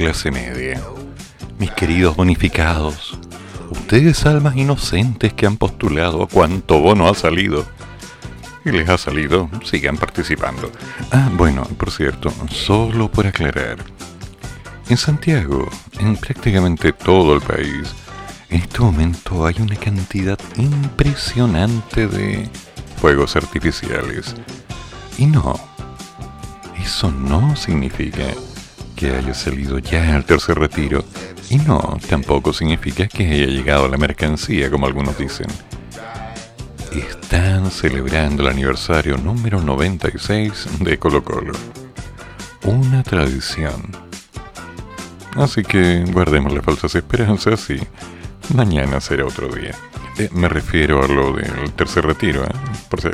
Clase media, mis queridos bonificados, ustedes almas inocentes que han postulado a cuánto bono ha salido. Y les ha salido, sigan participando. Ah, bueno, por cierto, solo por aclarar. En Santiago, en prácticamente todo el país, en este momento hay una cantidad impresionante de fuegos artificiales. Y no, eso no significa que haya salido ya al tercer retiro, y no, tampoco significa que haya llegado la mercancía, como algunos dicen. Están celebrando el aniversario número 96 de Colo Colo. Una tradición. Así que guardemos las falsas esperanzas y mañana será otro día. Eh, me refiero a lo del tercer retiro, ¿eh? por si.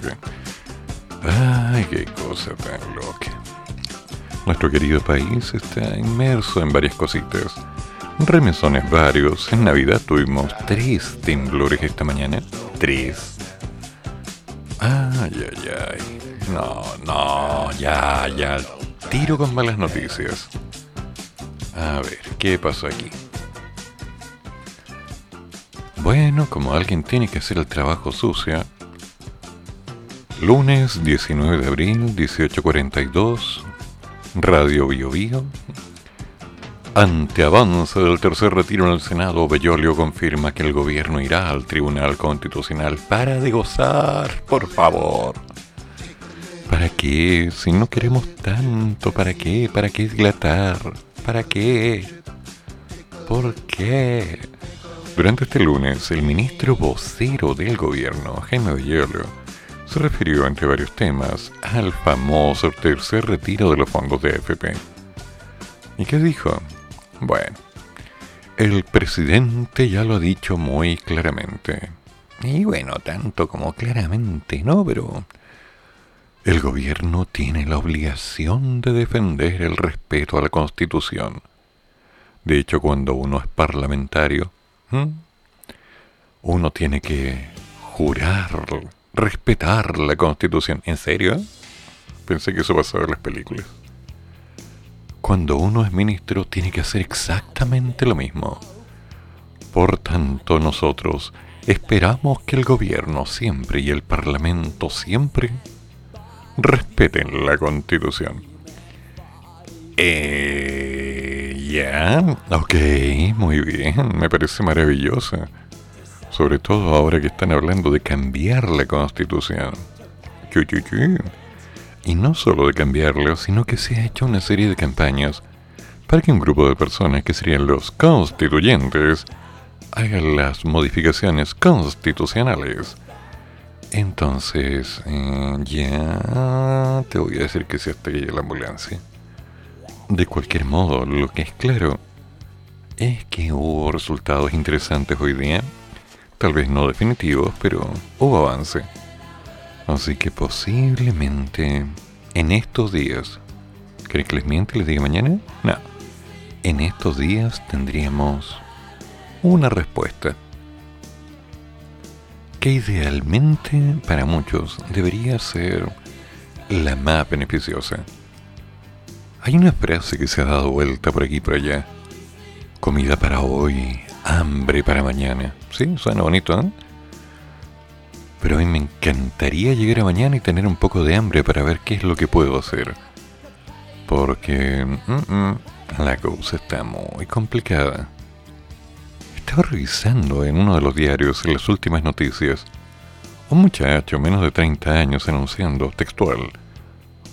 Ay, qué cosa tan loca. Nuestro querido país está inmerso en varias cositas. Remesones varios. En Navidad tuvimos tres temblores esta mañana. Tres. Ay, ay, ay. No, no, ya, ya. Tiro con malas noticias. A ver, ¿qué pasó aquí? Bueno, como alguien tiene que hacer el trabajo sucio. Lunes 19 de abril, 1842, Radio Bio Bio. Ante avance del tercer retiro en el Senado, Bellolio confirma que el gobierno irá al Tribunal Constitucional para de gozar, por favor. ¿Para qué? Si no queremos tanto, ¿para qué? ¿Para qué dilatar? ¿Para qué? ¿Por qué? Durante este lunes, el ministro vocero del gobierno, Jaime Bellolio, se refirió, entre varios temas, al famoso tercer retiro de los fondos de AFP. ¿Y qué dijo? Bueno, el presidente ya lo ha dicho muy claramente. Y bueno, tanto como claramente, ¿no? Pero el gobierno tiene la obligación de defender el respeto a la Constitución. De hecho, cuando uno es parlamentario, uno tiene que jurar respetar la constitución. ¿En serio? Pensé que eso pasaba en las películas. Cuando uno es ministro tiene que hacer exactamente lo mismo. Por tanto, nosotros esperamos que el gobierno siempre y el parlamento siempre respeten la constitución. Eh, ya, ok, muy bien, me parece maravillosa sobre todo ahora que están hablando de cambiar la constitución. Y no solo de cambiarlo, sino que se ha hecho una serie de campañas para que un grupo de personas que serían los constituyentes hagan las modificaciones constitucionales. Entonces, eh, ya te voy a decir que se que la ambulancia. De cualquier modo, lo que es claro es que hubo resultados interesantes hoy día Tal vez no definitivos, pero hubo avance. Así que posiblemente en estos días, ¿creen que les miente y les diga mañana? No. En estos días tendríamos una respuesta que idealmente para muchos debería ser la más beneficiosa. Hay una frase que se ha dado vuelta por aquí y por allá. Comida para hoy, hambre para mañana. Sí, suena bonito, ¿eh? Pero a mí me encantaría llegar a mañana y tener un poco de hambre para ver qué es lo que puedo hacer. porque mm, mm, la cosa está muy complicada. Estaba revisando en uno de los diarios las últimas noticias un muchacho menos de 30 años anunciando textual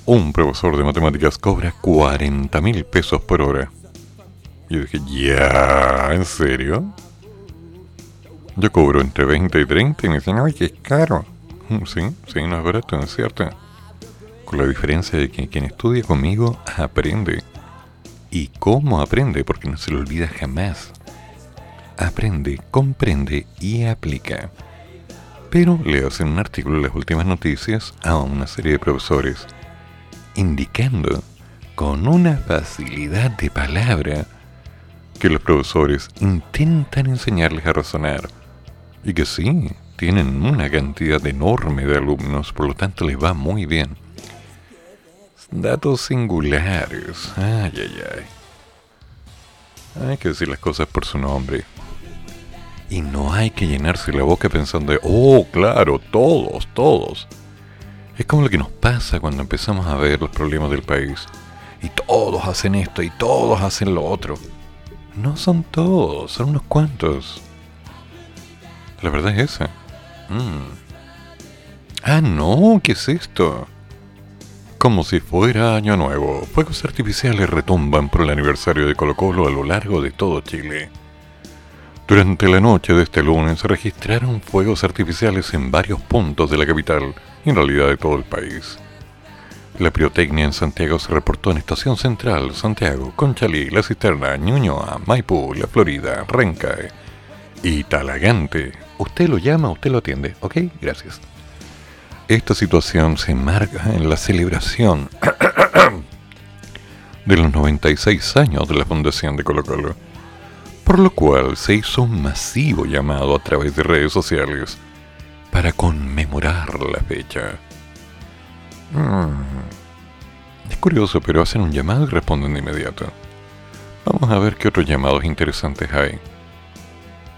un profesor de matemáticas cobra 40 mil pesos por hora. Yo dije, ya, ¿en serio? Yo cobro entre 20 y 30 y me dicen, ay, que es caro. Mm, sí, sí, no es barato, es cierto. Con la diferencia de que quien estudia conmigo aprende. ¿Y cómo aprende? Porque no se lo olvida jamás. Aprende, comprende y aplica. Pero le hacen un artículo en las últimas noticias a una serie de profesores indicando con una facilidad de palabra que los profesores intentan enseñarles a razonar y que sí, tienen una cantidad enorme de alumnos, por lo tanto les va muy bien. Datos singulares. Ay, ay, ay. Hay que decir las cosas por su nombre. Y no hay que llenarse la boca pensando, oh, claro, todos, todos. Es como lo que nos pasa cuando empezamos a ver los problemas del país. Y todos hacen esto y todos hacen lo otro. No son todos, son unos cuantos. La verdad es esa. Mm. Ah, no, ¿qué es esto? Como si fuera año nuevo, fuegos artificiales retumban por el aniversario de Colo Colo a lo largo de todo Chile. Durante la noche de este lunes se registraron fuegos artificiales en varios puntos de la capital y en realidad de todo el país. La pirotecnia en Santiago se reportó en Estación Central, Santiago, Conchalí, La Cisterna, Ñuñoa, Maipú, La Florida, Renca y Talagante. Usted lo llama, usted lo atiende. ¿Ok? Gracias. Esta situación se marca en la celebración de los 96 años de la fundación de Colo Colo, por lo cual se hizo un masivo llamado a través de redes sociales para conmemorar la fecha. Mm. Es curioso, pero hacen un llamado y responden de inmediato. Vamos a ver qué otros llamados interesantes hay.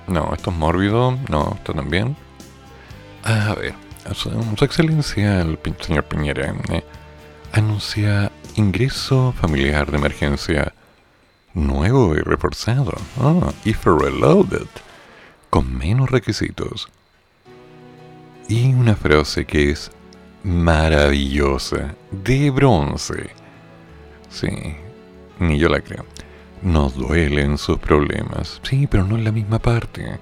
No, esto es mórbido. No, esto también. A ver, su excelencia, el señor Piñera, eh, anuncia ingreso familiar de emergencia nuevo y reforzado. Ah, if reloaded. Con menos requisitos y una frase que es maravillosa, de bronce. Sí, ni yo la creo. Nos duelen sus problemas. Sí, pero no en la misma parte.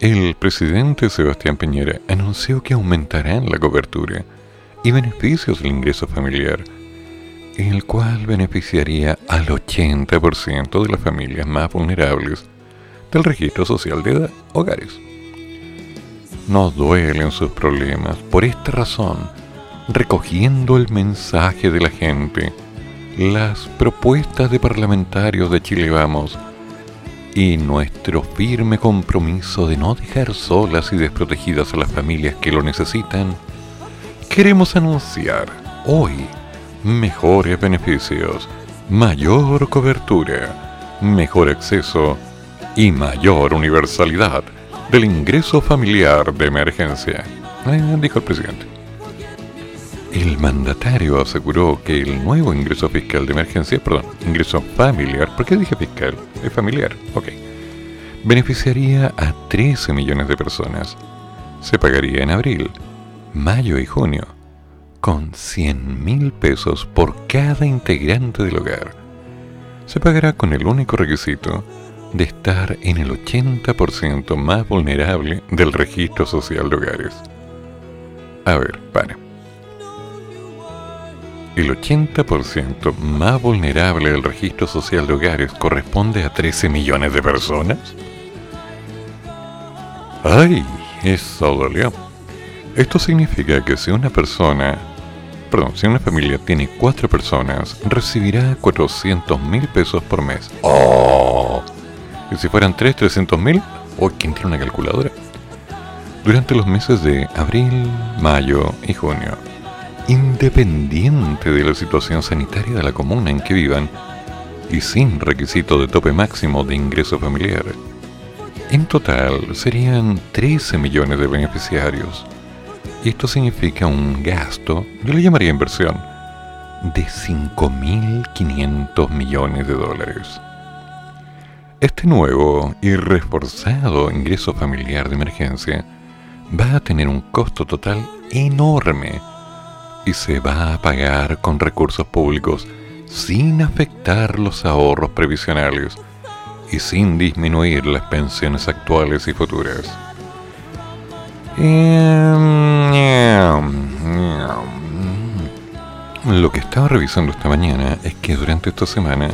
El presidente Sebastián Piñera anunció que aumentarán la cobertura y beneficios del ingreso familiar, el cual beneficiaría al 80% de las familias más vulnerables del registro social de hogares. Nos duelen sus problemas. Por esta razón, recogiendo el mensaje de la gente, las propuestas de parlamentarios de Chile Vamos y nuestro firme compromiso de no dejar solas y desprotegidas a las familias que lo necesitan, queremos anunciar hoy mejores beneficios, mayor cobertura, mejor acceso y mayor universalidad del ingreso familiar de emergencia, eh, dijo el presidente. El mandatario aseguró que el nuevo ingreso fiscal de emergencia, perdón, ingreso familiar, ¿por qué dije fiscal? Es familiar, ok. Beneficiaría a 13 millones de personas. Se pagaría en abril, mayo y junio, con 100 mil pesos por cada integrante del hogar. Se pagará con el único requisito de estar en el 80% más vulnerable del registro social de hogares. A ver, para. El 80% más vulnerable del registro social de hogares corresponde a 13 millones de personas. ¡Ay! Eso dolió. Esto significa que si una persona, perdón, si una familia tiene cuatro personas, recibirá 400 mil pesos por mes. ¡Oh! Y si fueran 3, 300 mil, o quien tiene una calculadora. Durante los meses de abril, mayo y junio, independiente de la situación sanitaria de la comuna en que vivan y sin requisito de tope máximo de ingreso familiar, en total serían 13 millones de beneficiarios. Y esto significa un gasto, yo le llamaría inversión, de 5.500 millones de dólares. Este nuevo y reforzado ingreso familiar de emergencia va a tener un costo total enorme y se va a pagar con recursos públicos sin afectar los ahorros previsionales y sin disminuir las pensiones actuales y futuras. Lo que estaba revisando esta mañana es que durante esta semana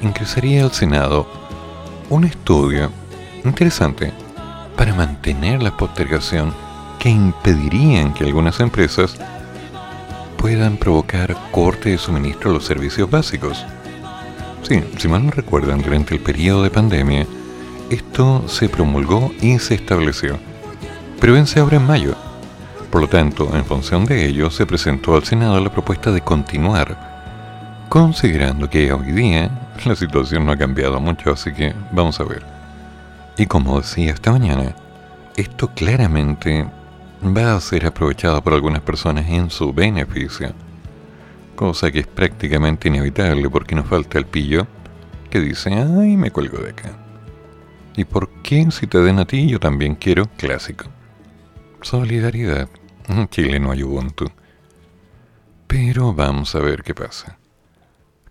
ingresaría al Senado un estudio interesante para mantener la postergación que impedirían que algunas empresas puedan provocar corte de suministro a los servicios básicos. Sí, si mal no recuerdan, durante el periodo de pandemia, esto se promulgó y se estableció, pero vence ahora en mayo. Por lo tanto, en función de ello, se presentó al Senado la propuesta de continuar, considerando que hoy día la situación no ha cambiado mucho, así que vamos a ver. Y como decía esta mañana, esto claramente va a ser aprovechado por algunas personas en su beneficio, cosa que es prácticamente inevitable porque nos falta el pillo que dice, ay, me cuelgo de acá. ¿Y por qué si te den a ti yo también quiero clásico? Solidaridad. Chile no hay Ubuntu. Pero vamos a ver qué pasa.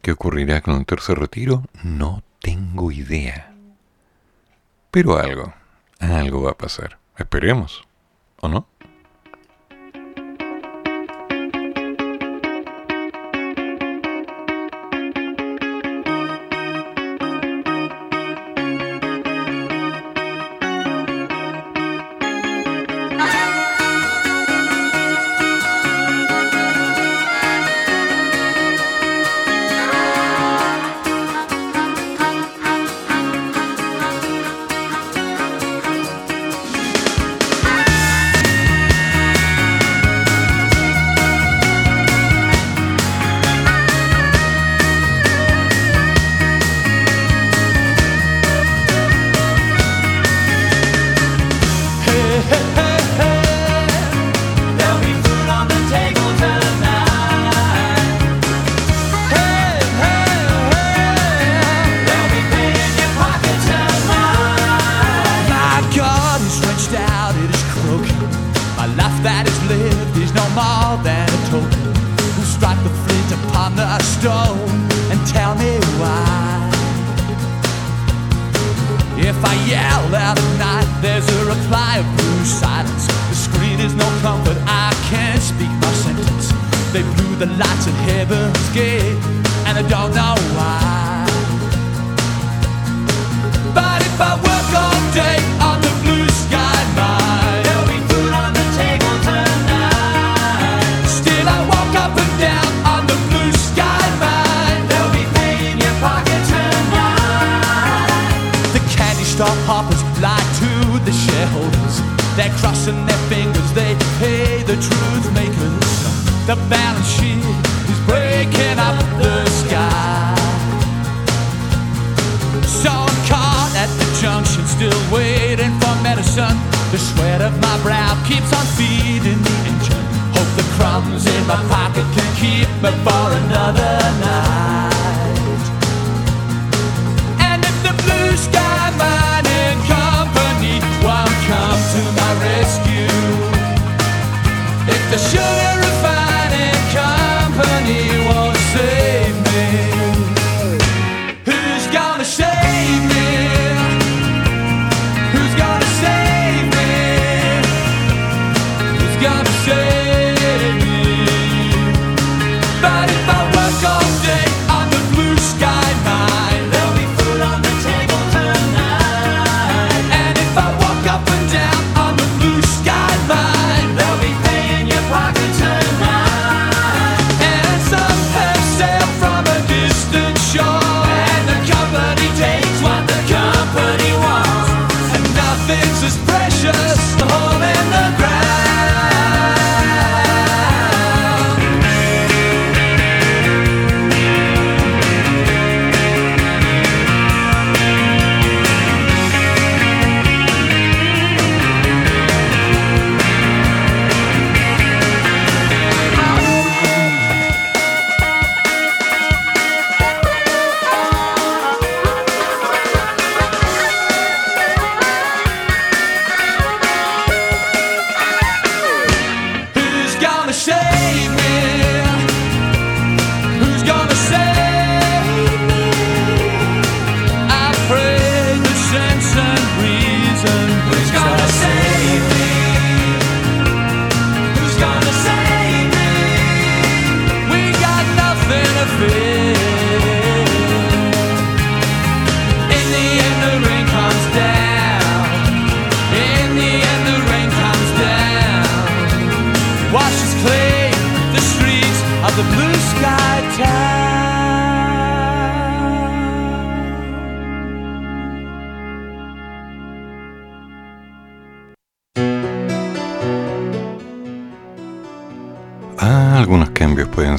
¿Qué ocurrirá con el tercer retiro? No tengo idea. Pero algo, algo va a pasar. Esperemos, ¿o no?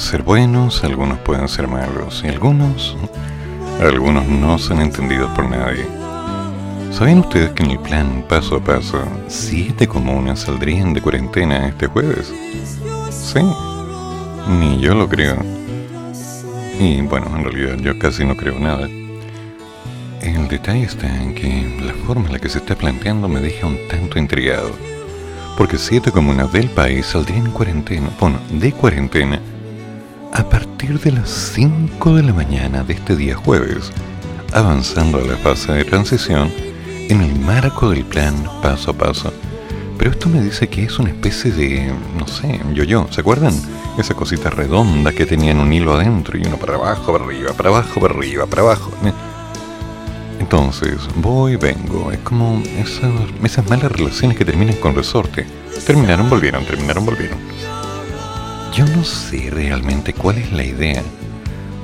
Ser buenos, algunos pueden ser malos, y algunos, algunos no son entendidos por nadie. ¿Saben ustedes que en el plan paso a paso, siete comunas saldrían de cuarentena este jueves? Sí, ni yo lo creo. Y bueno, en realidad yo casi no creo nada. El detalle está en que la forma en la que se está planteando me deja un tanto intrigado. Porque siete comunas del país saldrían en cuarentena, bueno, de cuarentena, partir de las 5 de la mañana de este día jueves, avanzando a la fase de transición en el marco del plan paso a paso. Pero esto me dice que es una especie de, no sé, yo-yo, ¿se acuerdan? Esa cosita redonda que tenían un hilo adentro y uno para abajo, para arriba, para abajo, para arriba, para abajo. Entonces, voy, vengo, es como esas, esas malas relaciones que terminan con resorte. Terminaron, volvieron, terminaron, volvieron. Yo no sé realmente cuál es la idea.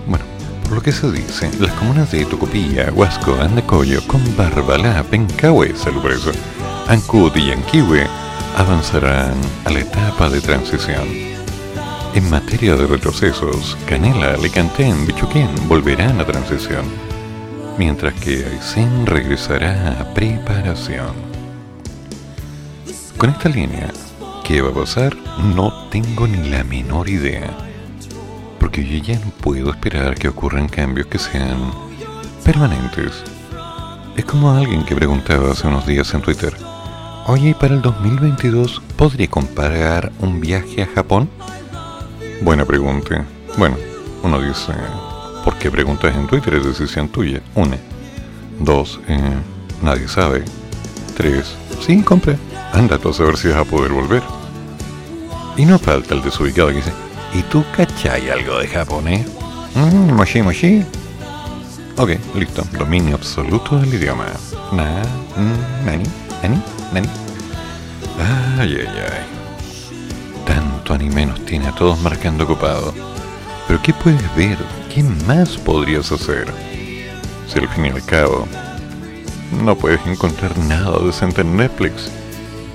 Bueno, por lo que se dice, las comunas de Tucupilla, Huasco, Andacoyo, Combarbalá, Pencahue, salud por eso, Ancud y Yanquihue avanzarán a la etapa de transición. En materia de retrocesos, Canela, Alicantén, Bichuquén volverán a transición, mientras que Aysén regresará a preparación. Con esta línea, ¿Qué va a pasar? No tengo ni la menor idea. Porque yo ya no puedo esperar que ocurran cambios que sean permanentes. Es como alguien que preguntaba hace unos días en Twitter, oye, para el 2022 podría comparar un viaje a Japón? Buena pregunta. Bueno, uno dice, ¿por qué preguntas en Twitter? Es decisión tuya. Una. Dos, eh, nadie sabe. Tres, sí, compra. Anda tú a saber si vas a poder volver. Y no falta el desubicado que dice, ¿y tú cachai algo de japonés? Mmm, moshi moshi. Ok, listo. Dominio absoluto del idioma. Na, mm, nani, nani, nani. Ay, ay, ay. Tanto anime nos tiene a todos marcando ocupado. Pero ¿qué puedes ver? ¿Qué más podrías hacer? Si al fin y al cabo no puedes encontrar nada decente en Netflix.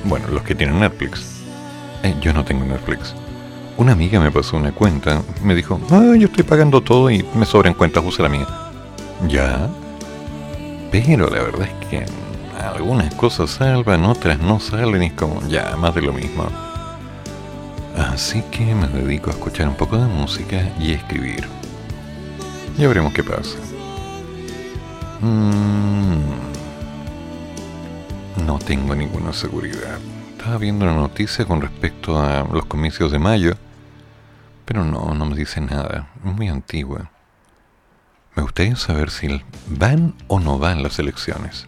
Bueno, los que tienen Netflix. Eh, yo no tengo Netflix. Una amiga me pasó una cuenta, me dijo, ah, yo estoy pagando todo y me sobran cuentas, usa la mía. Ya. Pero la verdad es que algunas cosas salvan, otras no salen y es como ya, más de lo mismo. Así que me dedico a escuchar un poco de música y escribir. Ya veremos qué pasa. Mm. no tengo ninguna seguridad. Estaba viendo una noticia con respecto a los comicios de mayo, pero no, no me dice nada. Es muy antigua. Me gustaría saber si van o no van las elecciones.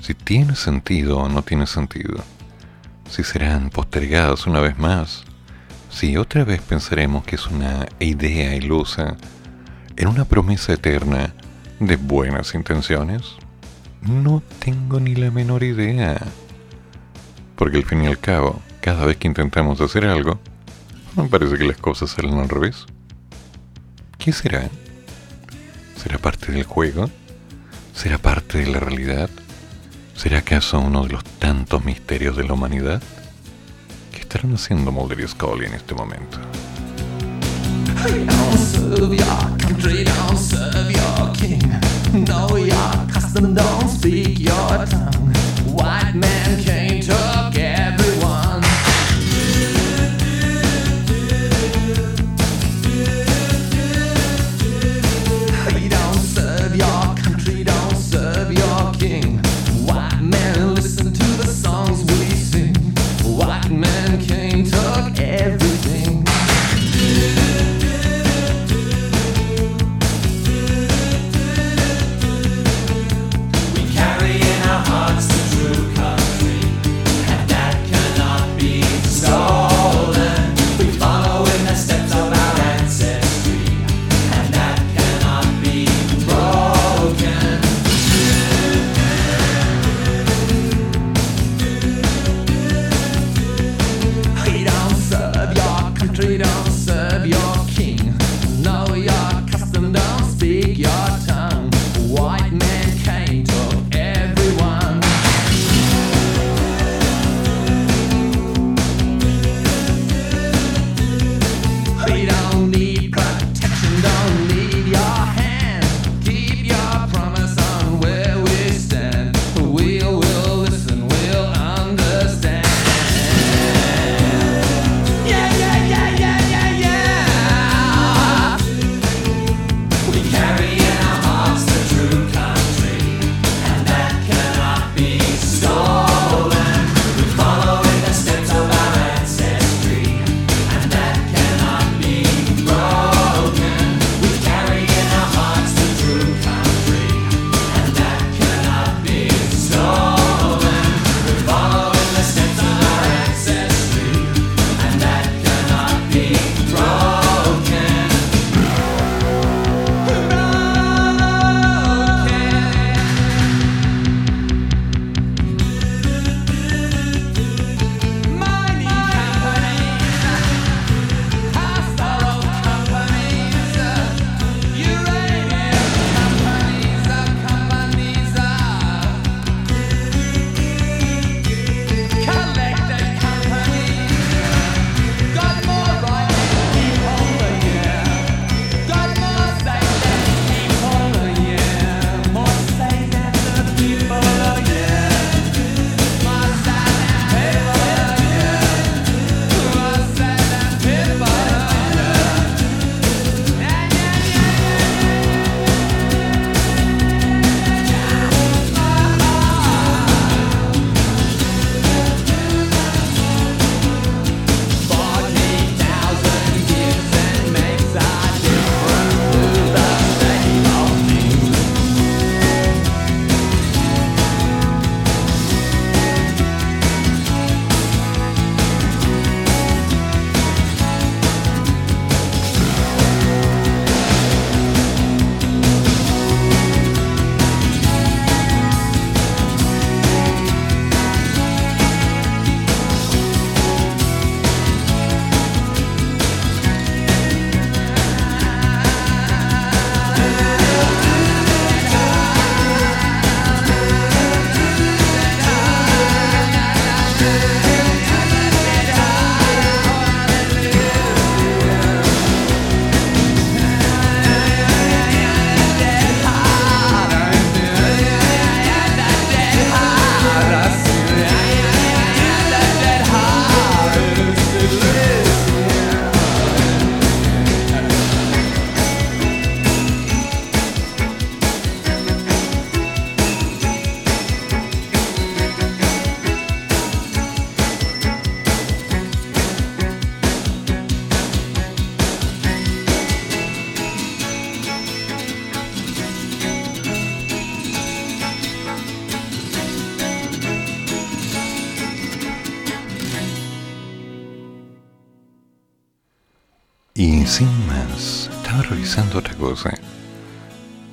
Si tiene sentido o no tiene sentido. Si serán postergadas una vez más. Si otra vez pensaremos que es una idea ilusa en una promesa eterna de buenas intenciones. No tengo ni la menor idea. Porque al fin y al cabo, cada vez que intentamos hacer algo, me parece que las cosas salen al revés. ¿Qué será? ¿Será parte del juego? ¿Será parte de la realidad? ¿Será acaso uno de los tantos misterios de la humanidad? ¿Qué estarán haciendo Mulder y Scully en este momento? White man can't talk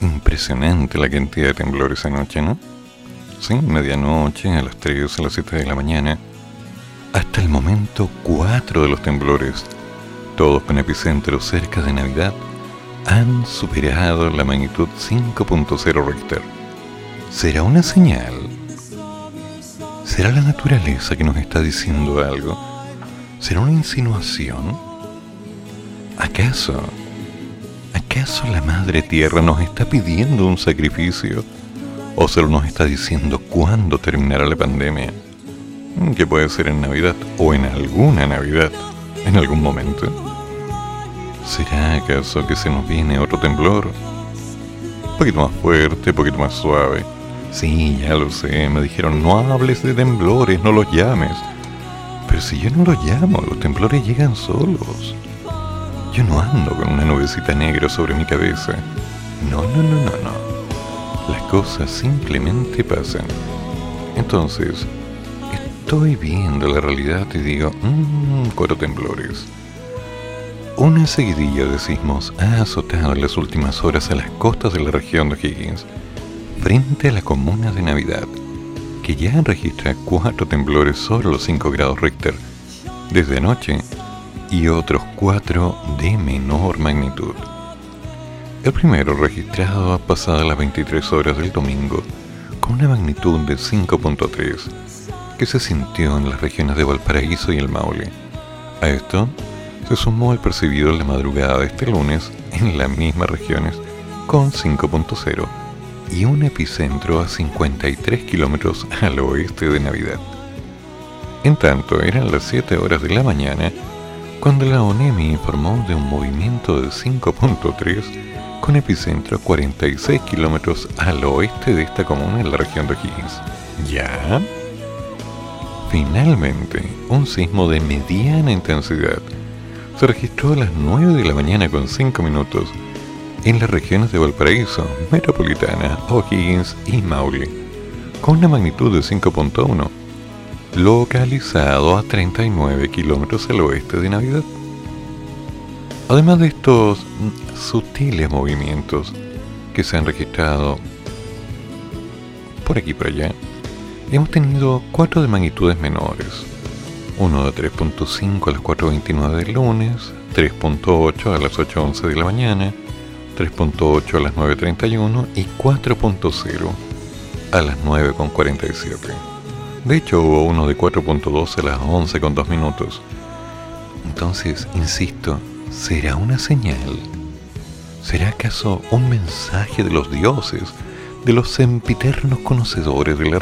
Impresionante la cantidad de temblores anoche, ¿no? Sí, medianoche, a las 3, a las 7 de la mañana. Hasta el momento, cuatro de los temblores, todos con epicentro cerca de Navidad, han superado la magnitud 5.0 Richter. ¿Será una señal? ¿Será la naturaleza que nos está diciendo algo? ¿Será una insinuación? ¿Acaso ¿Acaso la Madre Tierra nos está pidiendo un sacrificio? ¿O solo nos está diciendo cuándo terminará la pandemia? Que puede ser en Navidad o en alguna Navidad, en algún momento. ¿Será acaso que se nos viene otro temblor? Un poquito más fuerte, un poquito más suave. Sí, ya lo sé, me dijeron no hables de temblores, no los llames. Pero si yo no los llamo, los temblores llegan solos. Yo no ando con una nubecita negra sobre mi cabeza. No, no, no, no, no. Las cosas simplemente pasan. Entonces, estoy viendo la realidad y digo, mmm, cuatro temblores. Una seguidilla de sismos ha azotado en las últimas horas a las costas de la región de Higgins, frente a la comuna de Navidad, que ya registra cuatro temblores sobre los 5 grados Richter. Desde anoche, y otros cuatro de menor magnitud. El primero registrado a pasadas las 23 horas del domingo con una magnitud de 5.3 que se sintió en las regiones de Valparaíso y el Maule. A esto se sumó el percibido en la madrugada de este lunes en las mismas regiones con 5.0 y un epicentro a 53 kilómetros al oeste de Navidad. En tanto, eran las 7 horas de la mañana cuando la ONEMI informó de un movimiento de 5.3 con epicentro a 46 kilómetros al oeste de esta comuna en la región de Higgins. ¿Ya? Finalmente, un sismo de mediana intensidad se registró a las 9 de la mañana con 5 minutos en las regiones de Valparaíso, Metropolitana, O'Higgins y Maule, con una magnitud de 5.1, localizado a 39 kilómetros al oeste de Navidad. Además de estos sutiles movimientos que se han registrado por aquí y por allá, hemos tenido cuatro de magnitudes menores. Uno de 3.5 a las 4.29 del lunes, 3.8 a las 8.11 de la mañana, 3.8 a las 9.31 y 4.0 a las 9.47. De hecho, hubo uno de 4.2 a las 11.2 minutos. Entonces, insisto, ¿será una señal? ¿Será acaso un mensaje de los dioses, de los sempiternos conocedores de la,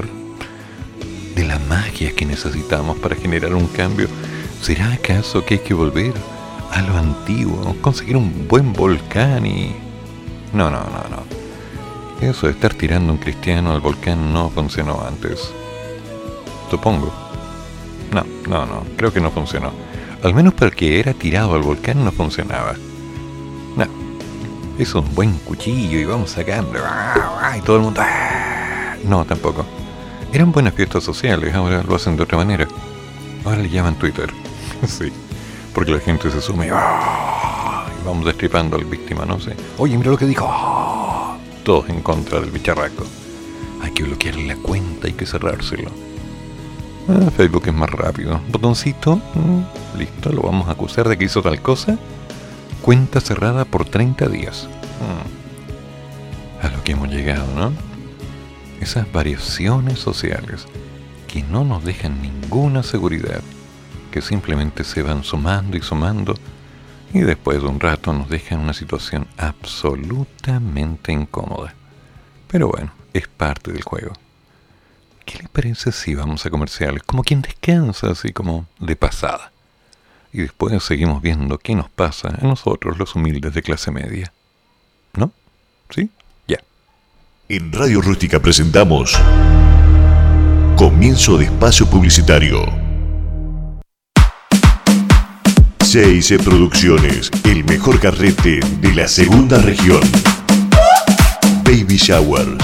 de la magia que necesitamos para generar un cambio? ¿Será acaso que hay que volver a lo antiguo, conseguir un buen volcán y... No, no, no, no. Eso de estar tirando un cristiano al volcán no funcionó antes. Supongo. No, no, no, creo que no funcionó. Al menos para el que era tirado al volcán no funcionaba. No. Es un buen cuchillo y vamos sacando. Y todo el mundo... ¡ah! No, tampoco. Eran buenas fiestas sociales, ahora lo hacen de otra manera. Ahora le llaman Twitter. sí porque la gente se sume ¡ah! y vamos destripando al víctima, no sé. Oye, mira lo que dijo. ¡ah! Todos en contra del bicharraco. Hay que bloquearle la cuenta, hay que cerrárselo. Ah, Facebook es más rápido. Botoncito, mm, listo, lo vamos a acusar de que hizo tal cosa. Cuenta cerrada por 30 días. Mm. A lo que hemos llegado, ¿no? Esas variaciones sociales que no nos dejan ninguna seguridad que simplemente se van sumando y sumando y después de un rato nos dejan una situación absolutamente incómoda. Pero bueno, es parte del juego. ¿Qué le parece si vamos a comerciales? Como quien descansa, así como de pasada. Y después seguimos viendo qué nos pasa a nosotros los humildes de clase media. ¿No? ¿Sí? Ya. En Radio Rústica presentamos Comienzo de Espacio Publicitario. C&C Producciones, el mejor carrete de la segunda región. Baby showers,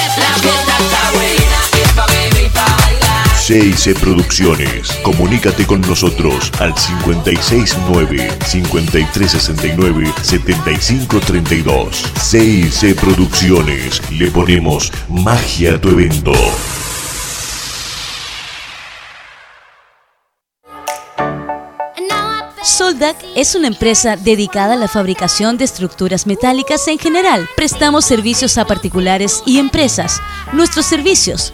6 Producciones. Comunícate con nosotros al 569-5369-7532. 6 Producciones. Le ponemos magia a tu evento. Soldac es una empresa dedicada a la fabricación de estructuras metálicas en general. Prestamos servicios a particulares y empresas. Nuestros servicios,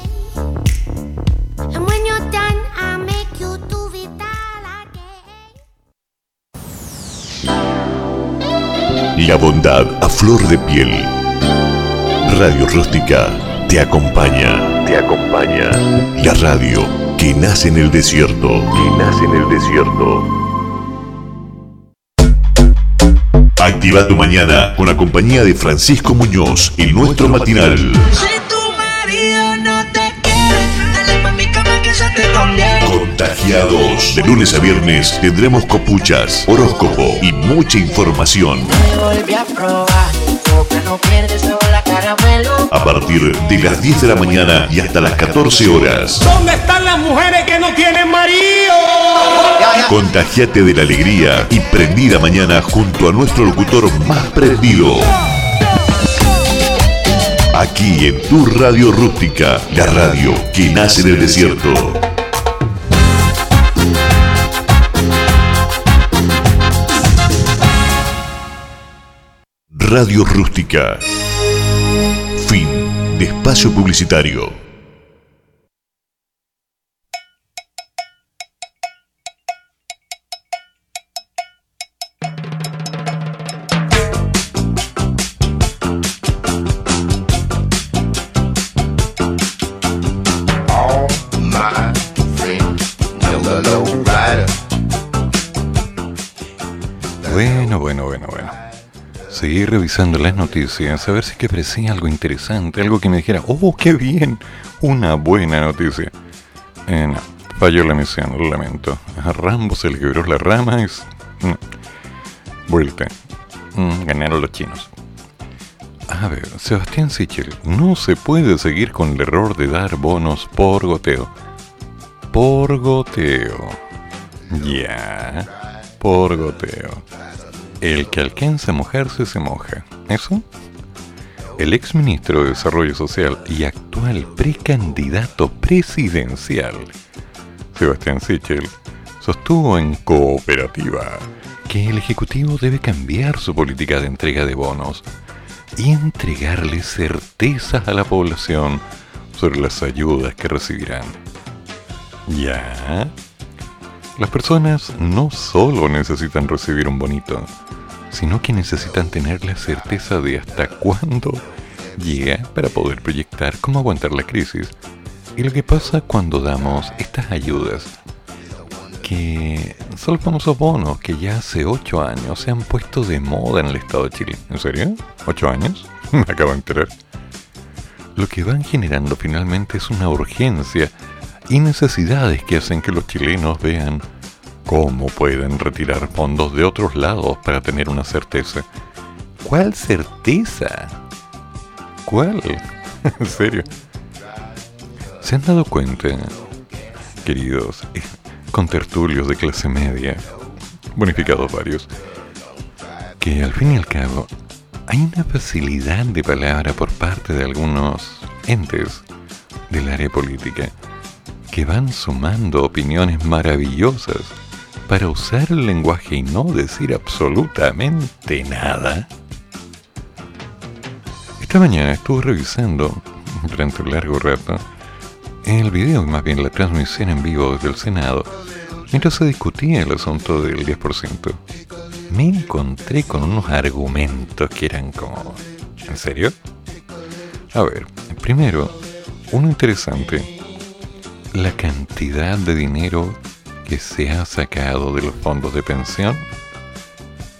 La bondad a flor de piel. Radio Rústica te acompaña, te acompaña. La radio que nace en el desierto, que nace en el desierto. Activa tu mañana con la compañía de Francisco Muñoz, el nuestro matinal. Si tu marido no te quiere, dale pa' mi cama que ya te conviene. Contagiados. De lunes a viernes tendremos copuchas, horóscopo y mucha información. Me volví a probar, porque no pierdes sola caramelo. A partir de las 10 de la mañana y hasta las 14 horas. ¿Dónde están las mujeres que no tienen marido? Contagiate de la alegría y prendida mañana junto a nuestro locutor más prendido. Aquí en tu radio rústica, la radio que nace en el desierto. Radio Rústica. Fin de espacio publicitario. Revisando las noticias a ver si que parecía algo interesante, algo que me dijera, oh, qué bien, una buena noticia. Eh, no, falló la misión, lo lamento. A Rambo se le quebró la rama y... mm, Vuelta. Mm, ganaron los chinos. A ver, Sebastián Sichel, no se puede seguir con el error de dar bonos por goteo. Por goteo. Ya, por goteo. El que alcanza a mojarse se moja. ¿Eso? El exministro de Desarrollo Social y actual precandidato presidencial, Sebastián Sichel, sostuvo en cooperativa que el Ejecutivo debe cambiar su política de entrega de bonos y entregarle certezas a la población sobre las ayudas que recibirán. ¿Ya? Las personas no solo necesitan recibir un bonito, sino que necesitan tener la certeza de hasta cuándo llega para poder proyectar cómo aguantar la crisis. Y lo que pasa cuando damos estas ayudas, que son los famosos bonos que ya hace 8 años se han puesto de moda en el Estado de Chile. ¿En serio? ¿8 años? Me acabo de enterar. Lo que van generando finalmente es una urgencia y necesidades que hacen que los chilenos vean cómo pueden retirar fondos de otros lados para tener una certeza. ¿Cuál certeza? ¿Cuál? en serio. ¿Se han dado cuenta, queridos contertulios de clase media, bonificados varios, que al fin y al cabo hay una facilidad de palabra por parte de algunos entes del área política que van sumando opiniones maravillosas para usar el lenguaje y no decir absolutamente nada. Esta mañana estuve revisando durante un largo rato el video, y más bien la transmisión en vivo desde el Senado, mientras se discutía el asunto del 10%. Me encontré con unos argumentos que eran como... ¿En serio? A ver, primero, uno interesante, la cantidad de dinero que se ha sacado de los fondos de pensión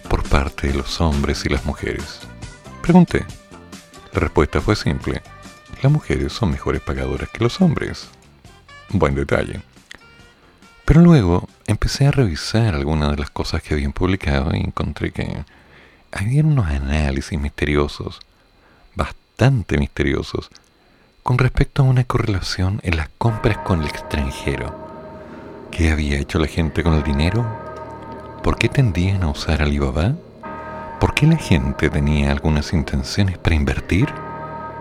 por parte de los hombres y las mujeres. Pregunté. La respuesta fue simple. Las mujeres son mejores pagadoras que los hombres. Buen detalle. Pero luego empecé a revisar algunas de las cosas que habían publicado y encontré que había unos análisis misteriosos, bastante misteriosos, con respecto a una correlación en las compras con el extranjero. ¿Qué había hecho la gente con el dinero? ¿Por qué tendían a usar Alibaba? ¿Por qué la gente tenía algunas intenciones para invertir?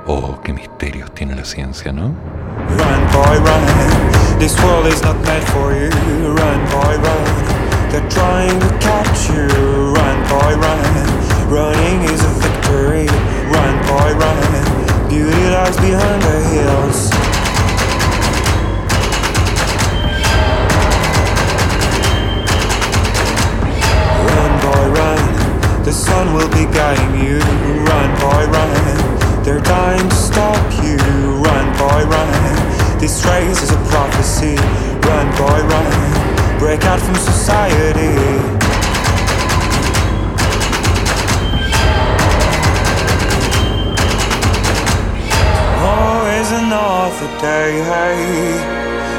Oh, qué misterios tiene la ciencia, ¿no? Run, boy, run. This world is not meant for you. Run, boy, run. They're trying to catch you. Run, boy, run. Running is a victory. Run, boy, run. Beauty lies behind the hills. Run, boy, run. The sun will be guiding you. Run, boy, run. They're dying to stop you. Run, boy, run. This race is a prophecy. Run, boy, run. Break out from society. Another day, hey,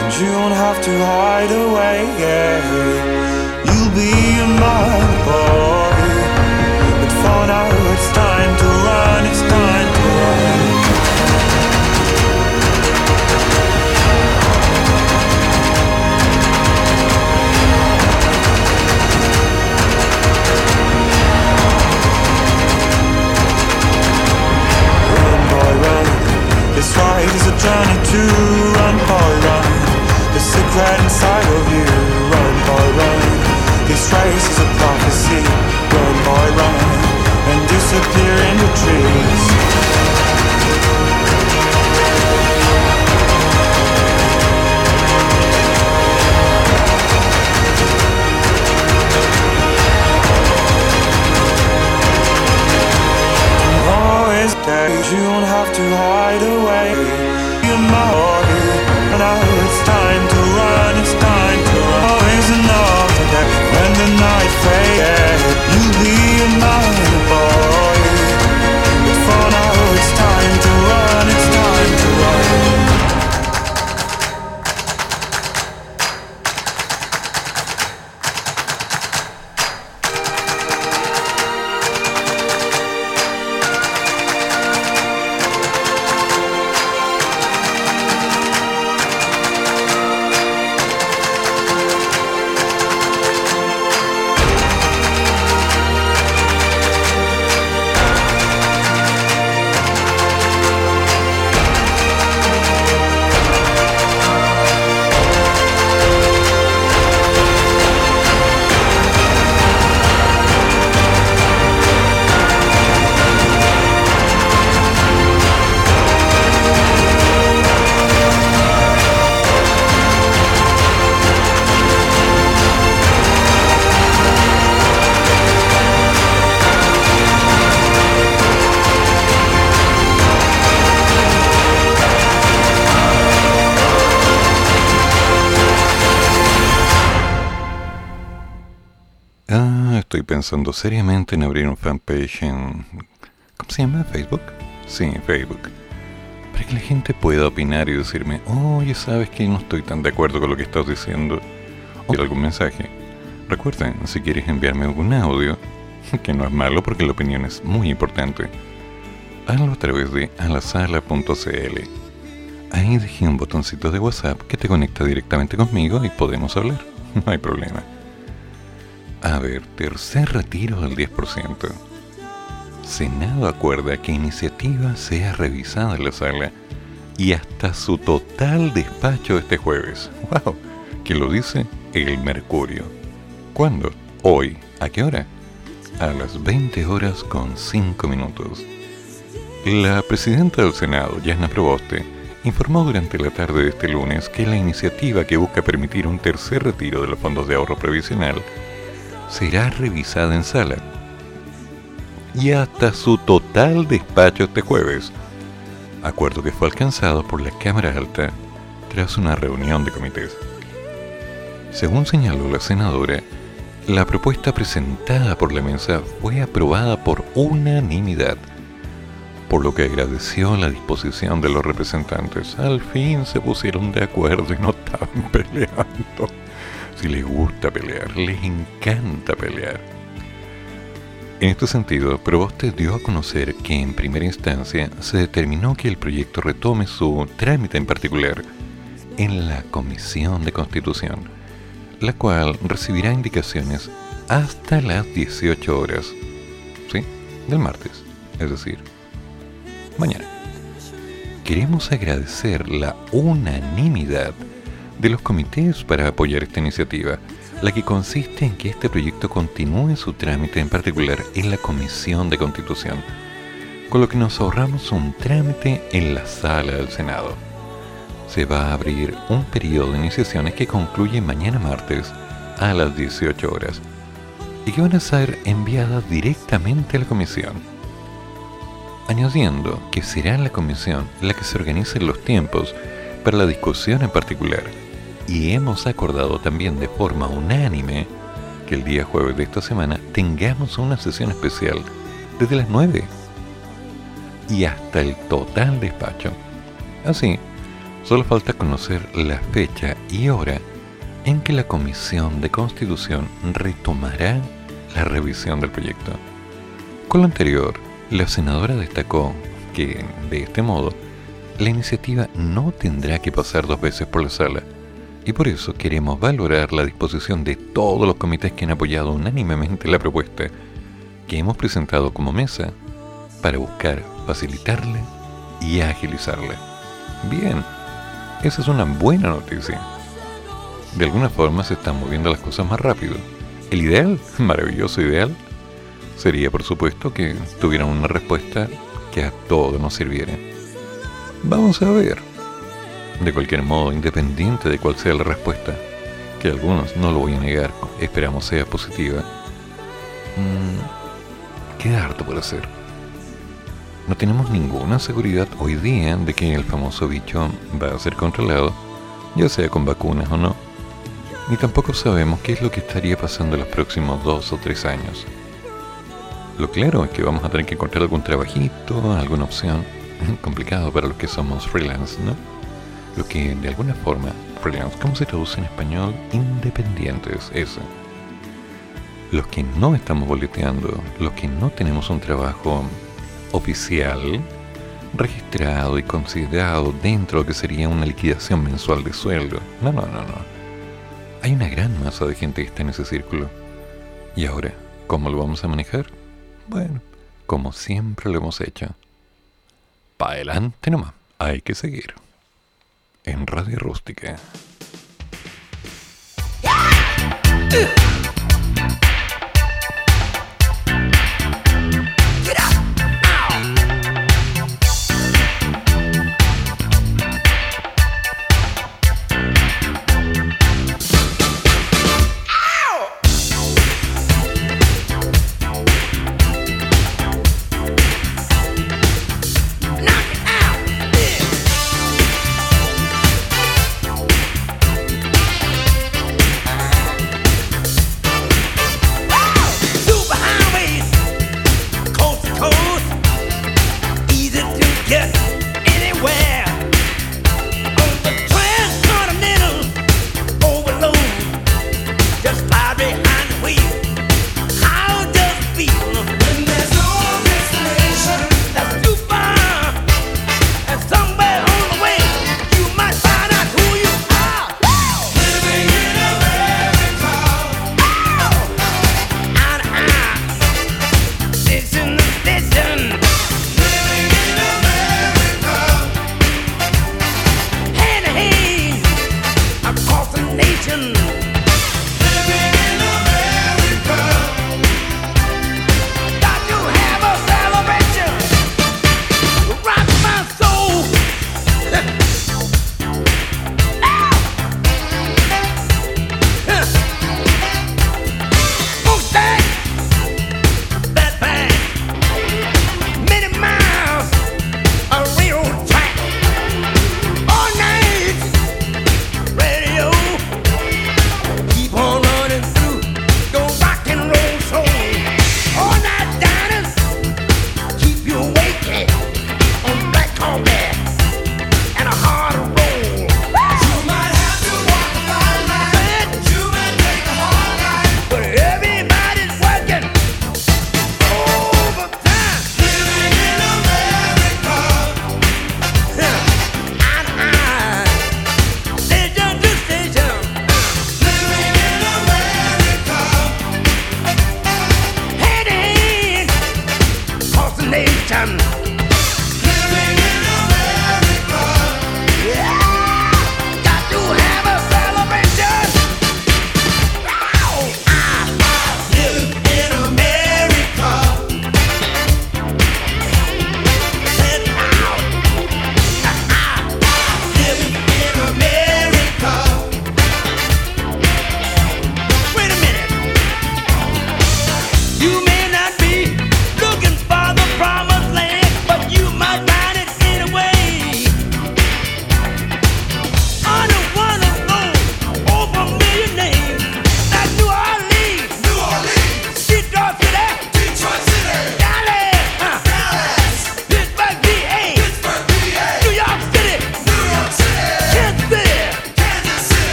and you don't have to hide away. You'll be a my boy, but for now it's time to run. It's Ride is a journey to run, boy, run. The secret inside of you. Run, boy, run. This race is a prophecy. Run, boy, run. And disappear in the trees. You don't have to hide away. You're my boy, and now pensando seriamente en abrir un fanpage en... ¿Cómo se llama? ¿Facebook? Sí, Facebook. Para que la gente pueda opinar y decirme, oye, sabes que no estoy tan de acuerdo con lo que estás diciendo. O algún mensaje. Recuerden, si quieres enviarme algún audio, que no es malo porque la opinión es muy importante, hazlo a través de alasala.cl. Ahí dejé un botoncito de WhatsApp que te conecta directamente conmigo y podemos hablar. No hay problema. A ver, tercer retiro del 10%. Senado acuerda que iniciativa sea revisada en la sala y hasta su total despacho este jueves. ¡Wow! ¿Quién lo dice? El Mercurio. ¿Cuándo? Hoy. ¿A qué hora? A las 20 horas con 5 minutos. La presidenta del Senado, Yasna Proboste, informó durante la tarde de este lunes que la iniciativa que busca permitir un tercer retiro de los fondos de ahorro previsional será revisada en sala y hasta su total despacho este jueves, acuerdo que fue alcanzado por la Cámara Alta tras una reunión de comités. Según señaló la senadora, la propuesta presentada por la mesa fue aprobada por unanimidad, por lo que agradeció la disposición de los representantes. Al fin se pusieron de acuerdo y no estaban peleando. Si les gusta pelear, les encanta pelear. En este sentido, Proboste dio a conocer que en primera instancia se determinó que el proyecto retome su trámite en particular en la Comisión de Constitución, la cual recibirá indicaciones hasta las 18 horas, ¿sí? Del martes, es decir, mañana. Queremos agradecer la unanimidad de los comités para apoyar esta iniciativa, la que consiste en que este proyecto continúe su trámite en particular en la Comisión de Constitución, con lo que nos ahorramos un trámite en la sala del Senado. Se va a abrir un periodo de iniciaciones que concluye mañana martes a las 18 horas y que van a ser enviadas directamente a la comisión. Añadiendo que será la comisión la que se organice los tiempos para la discusión en particular. Y hemos acordado también de forma unánime que el día jueves de esta semana tengamos una sesión especial desde las 9 y hasta el total despacho. Así, solo falta conocer la fecha y hora en que la Comisión de Constitución retomará la revisión del proyecto. Con lo anterior, la senadora destacó que, de este modo, la iniciativa no tendrá que pasar dos veces por la sala, y por eso queremos valorar la disposición de todos los comités que han apoyado unánimemente la propuesta que hemos presentado como mesa para buscar facilitarle y agilizarle. Bien, esa es una buena noticia. De alguna forma se están moviendo las cosas más rápido. El ideal, maravilloso ideal, sería por supuesto que tuvieran una respuesta que a todos nos sirviera. Vamos a ver. De cualquier modo, independiente de cuál sea la respuesta, que algunos no lo voy a negar, esperamos sea positiva, mmm, queda harto por hacer. No tenemos ninguna seguridad hoy día de que el famoso bicho va a ser controlado, ya sea con vacunas o no. Ni tampoco sabemos qué es lo que estaría pasando en los próximos dos o tres años. Lo claro es que vamos a tener que encontrar algún trabajito, alguna opción. Complicado para los que somos freelance, ¿no? Lo que de alguna forma, freelance, ¿cómo se traduce en español? Independientes, eso. Los que no estamos boleteando, los que no tenemos un trabajo oficial, registrado y considerado dentro de lo que sería una liquidación mensual de sueldo. No, no, no, no. Hay una gran masa de gente que está en ese círculo. ¿Y ahora? ¿Cómo lo vamos a manejar? Bueno, como siempre lo hemos hecho. Pa' adelante nomás, hay que seguir. En Radio Rústica.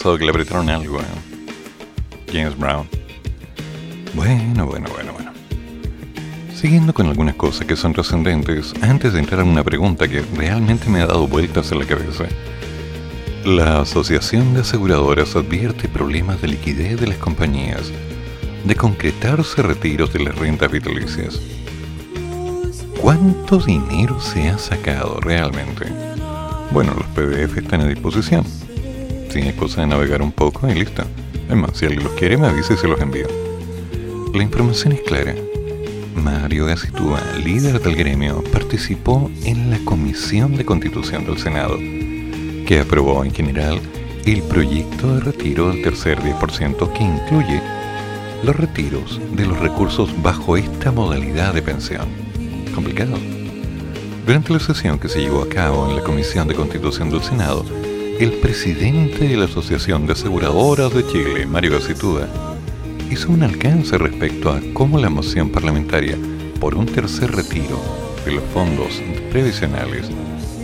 Pensado que le apretaron algo a James Brown. Bueno, bueno, bueno, bueno. Siguiendo con algunas cosas que son trascendentes, antes de entrar a una pregunta que realmente me ha dado vueltas en la cabeza. La Asociación de Aseguradoras advierte problemas de liquidez de las compañías de concretarse retiros de las rentas vitalicias. ¿Cuánto dinero se ha sacado realmente? Bueno, los PDF están a disposición. Si es cosa de navegar un poco y listo. Es más, si alguien los quiere, me avisa y se los envío. La información es clara. Mario Gacitúa, líder del gremio, participó en la Comisión de Constitución del Senado, que aprobó en general el proyecto de retiro del tercer 10% que incluye los retiros de los recursos bajo esta modalidad de pensión. Complicado. Durante la sesión que se llevó a cabo en la Comisión de Constitución del Senado, el presidente de la Asociación de Aseguradoras de Chile, Mario Gacitúa, hizo un alcance respecto a cómo la moción parlamentaria por un tercer retiro de los fondos previsionales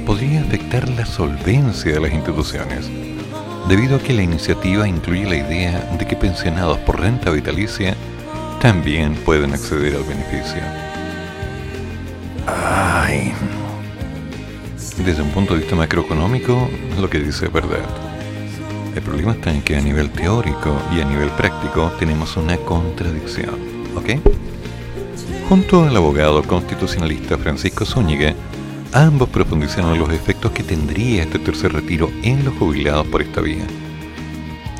podría afectar la solvencia de las instituciones, debido a que la iniciativa incluye la idea de que pensionados por renta vitalicia también pueden acceder al beneficio. Desde un punto de vista macroeconómico, lo que dice es verdad. El problema está en que a nivel teórico y a nivel práctico tenemos una contradicción, ¿ok? Junto al abogado constitucionalista Francisco Zúñiga, ambos profundizaron los efectos que tendría este tercer retiro en los jubilados por esta vía.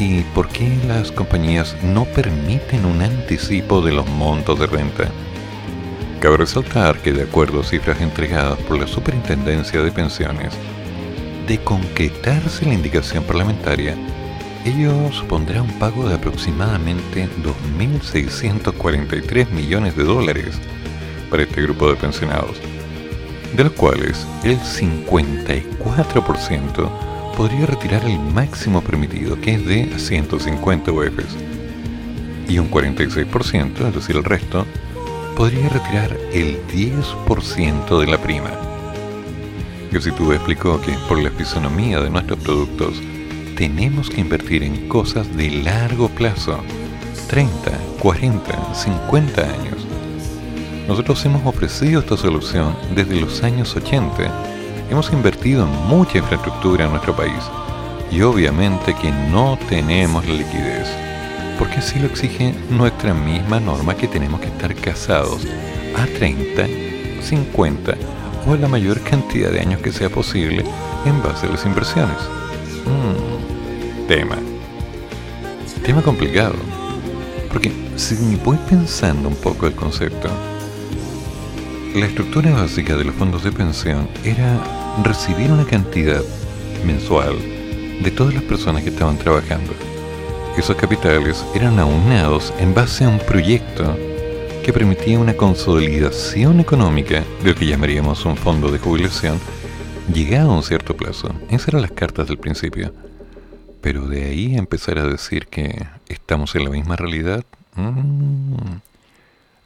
¿Y por qué las compañías no permiten un anticipo de los montos de renta? Cabe resaltar que de acuerdo a cifras entregadas por la Superintendencia de Pensiones, de concretarse la indicación parlamentaria, ello supondrá un pago de aproximadamente 2.643 millones de dólares para este grupo de pensionados, de los cuales el 54% podría retirar el máximo permitido, que es de 150 UFs, y un 46%, es decir, el resto, podría retirar el 10% de la prima tú explicó que por la fisonomía de nuestros productos tenemos que invertir en cosas de largo plazo, 30, 40, 50 años. Nosotros hemos ofrecido esta solución desde los años 80. Hemos invertido en mucha infraestructura en nuestro país y obviamente que no tenemos la liquidez, porque así lo exige nuestra misma norma que tenemos que estar casados a 30, 50 o la mayor cantidad de años que sea posible en base a las inversiones. Mm, tema. Tema complicado. Porque si voy pensando un poco el concepto, la estructura básica de los fondos de pensión era recibir una cantidad mensual de todas las personas que estaban trabajando. Esos capitales eran aunados en base a un proyecto que permitía una consolidación económica de lo que llamaríamos un fondo de jubilación llegado a un cierto plazo. Esas eran las cartas del principio. Pero de ahí empezar a decir que estamos en la misma realidad, mm,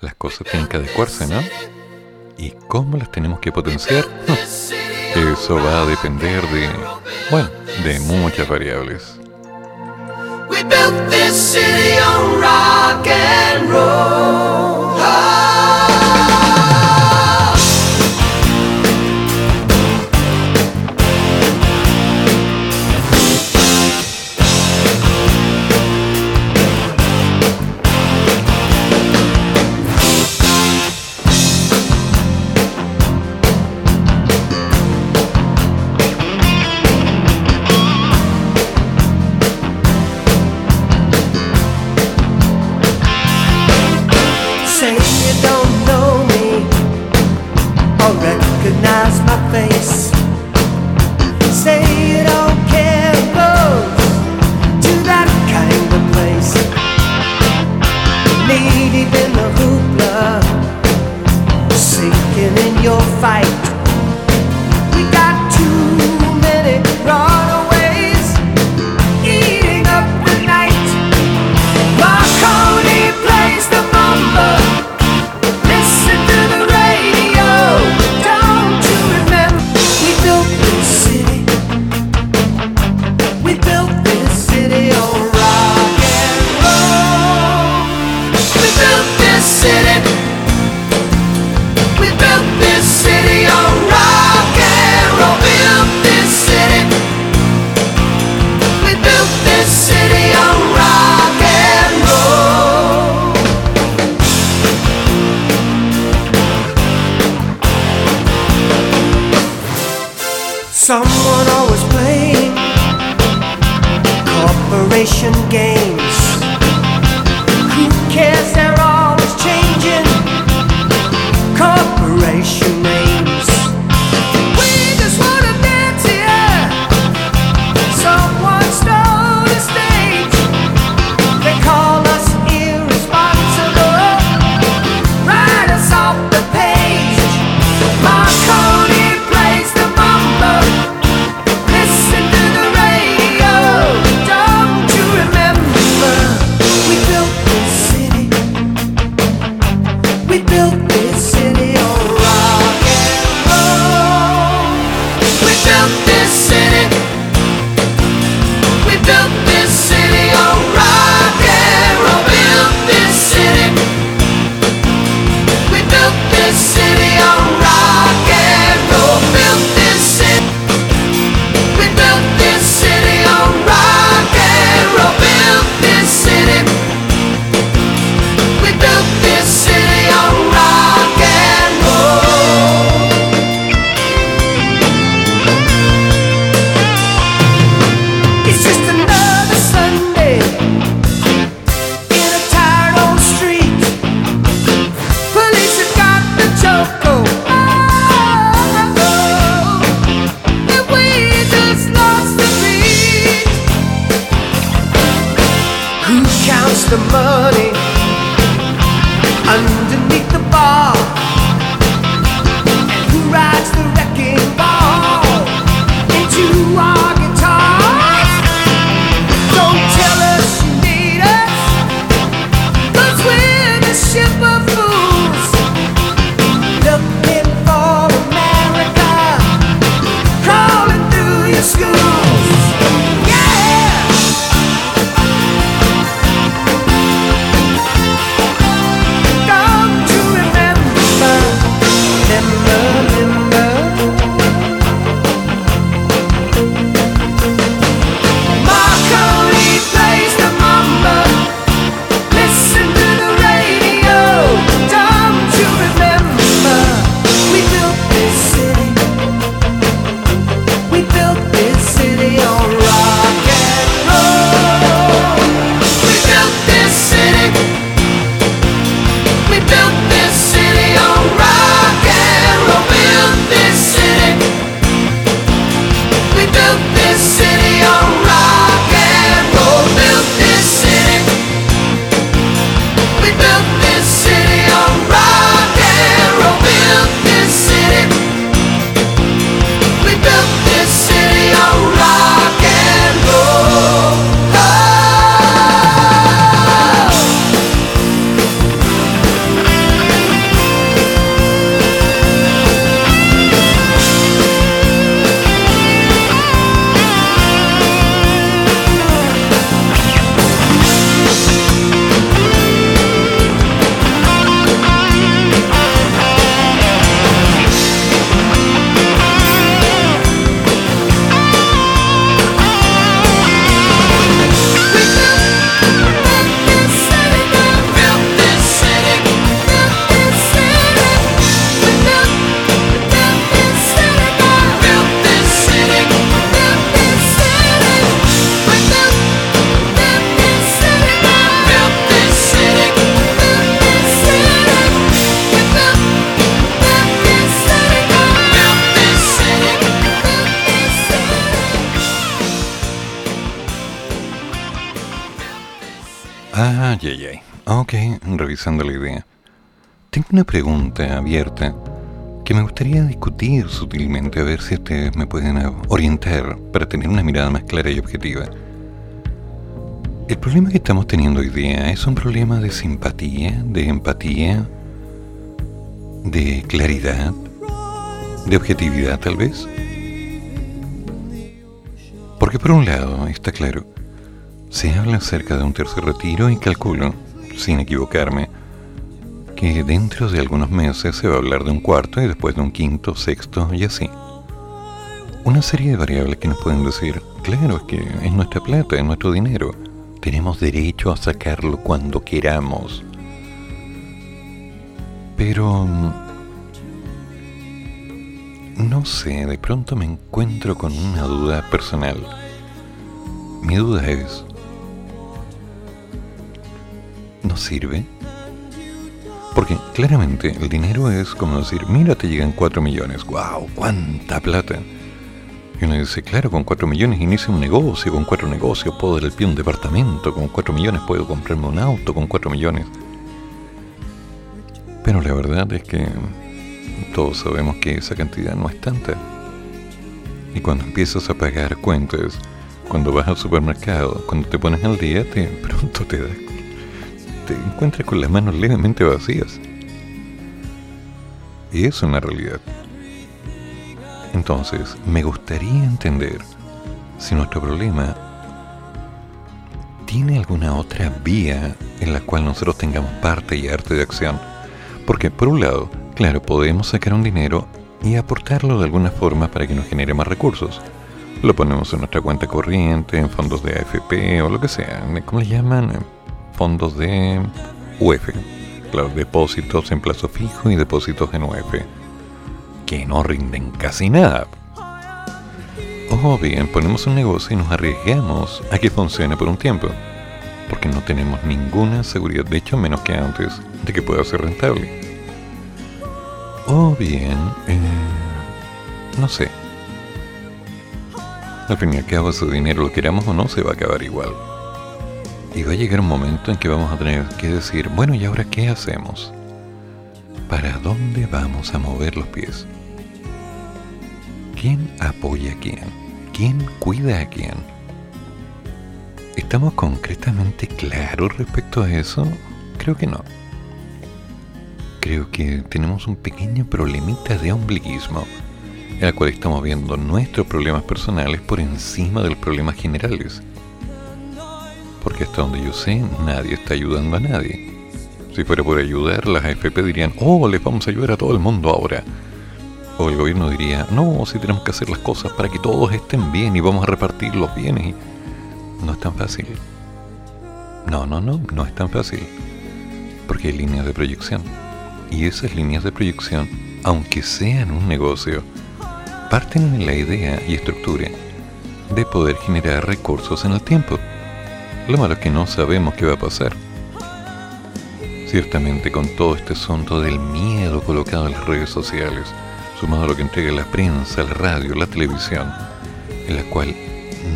las cosas tienen que adecuarse, ¿no? ¿Y cómo las tenemos que potenciar? Eso va a depender de, bueno, de muchas variables. We built this city on rock and roll. Ok, revisando la idea. Tengo una pregunta abierta que me gustaría discutir sutilmente a ver si ustedes me pueden orientar para tener una mirada más clara y objetiva. El problema que estamos teniendo hoy día es un problema de simpatía, de empatía, de claridad, de objetividad tal vez. Porque por un lado, está claro, se habla acerca de un tercer retiro y calculo, sin equivocarme, que dentro de algunos meses se va a hablar de un cuarto y después de un quinto, sexto y así. Una serie de variables que nos pueden decir, claro, es que es nuestra plata, es nuestro dinero, tenemos derecho a sacarlo cuando queramos. Pero no sé, de pronto me encuentro con una duda personal. Mi duda es, ¿no sirve? Porque claramente el dinero es como decir, mira, te llegan 4 millones, wow, cuánta plata. Y uno dice, claro, con 4 millones inicio un negocio, con 4 negocios puedo dar el pie a un departamento, con 4 millones puedo comprarme un auto, con 4 millones. Pero la verdad es que todos sabemos que esa cantidad no es tanta. Y cuando empiezas a pagar cuentas, cuando vas al supermercado, cuando te pones al día, te pronto te das te con las manos levemente vacías. Y eso es una realidad. Entonces, me gustaría entender si nuestro problema tiene alguna otra vía en la cual nosotros tengamos parte y arte de acción. Porque, por un lado, claro, podemos sacar un dinero y aportarlo de alguna forma para que nos genere más recursos. Lo ponemos en nuestra cuenta corriente, en fondos de AFP o lo que sea. ¿Cómo le llaman? Fondos de UF, los depósitos en plazo fijo y depósitos en UF, que no rinden casi nada. O bien ponemos un negocio y nos arriesgamos a que funcione por un tiempo, porque no tenemos ninguna seguridad, de hecho menos que antes, de que pueda ser rentable. O bien, eh, no sé. Al fin y al cabo, ese dinero, lo queramos o no, se va a acabar igual. Y va a llegar un momento en que vamos a tener que decir, bueno, ¿y ahora qué hacemos? ¿Para dónde vamos a mover los pies? ¿Quién apoya a quién? ¿Quién cuida a quién? ¿Estamos concretamente claros respecto a eso? Creo que no. Creo que tenemos un pequeño problemita de ombliguismo, en el cual estamos viendo nuestros problemas personales por encima de los problemas generales porque hasta donde yo sé, nadie está ayudando a nadie. Si fuera por ayudar, las AFP dirían, oh, les vamos a ayudar a todo el mundo ahora. O el gobierno diría, no, si tenemos que hacer las cosas para que todos estén bien y vamos a repartir los bienes. No es tan fácil. No, no, no, no es tan fácil. Porque hay líneas de proyección. Y esas líneas de proyección, aunque sean un negocio, parten en la idea y estructura de poder generar recursos en el tiempo. Lo malo es que no sabemos qué va a pasar. Ciertamente con todo este asunto del miedo colocado en las redes sociales, sumado a lo que entrega la prensa, la radio, la televisión, en la cual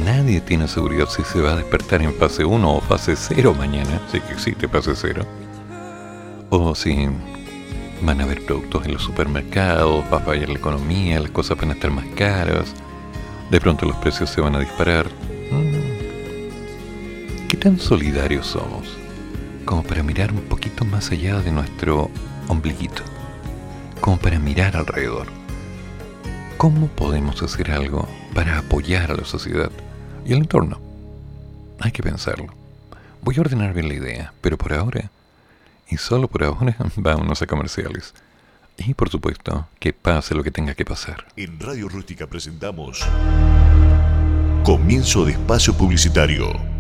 nadie tiene seguridad si se va a despertar en fase 1 o fase 0 mañana, si existe fase 0, o si van a haber productos en los supermercados, va a fallar la economía, las cosas van a estar más caras, de pronto los precios se van a disparar. ¿Qué tan solidarios somos como para mirar un poquito más allá de nuestro ombliguito? Como para mirar alrededor. ¿Cómo podemos hacer algo para apoyar a la sociedad y el entorno? Hay que pensarlo. Voy a ordenar bien la idea, pero por ahora, y solo por ahora, vámonos a comerciales. Y por supuesto, que pase lo que tenga que pasar. En Radio Rústica presentamos Comienzo de Espacio Publicitario.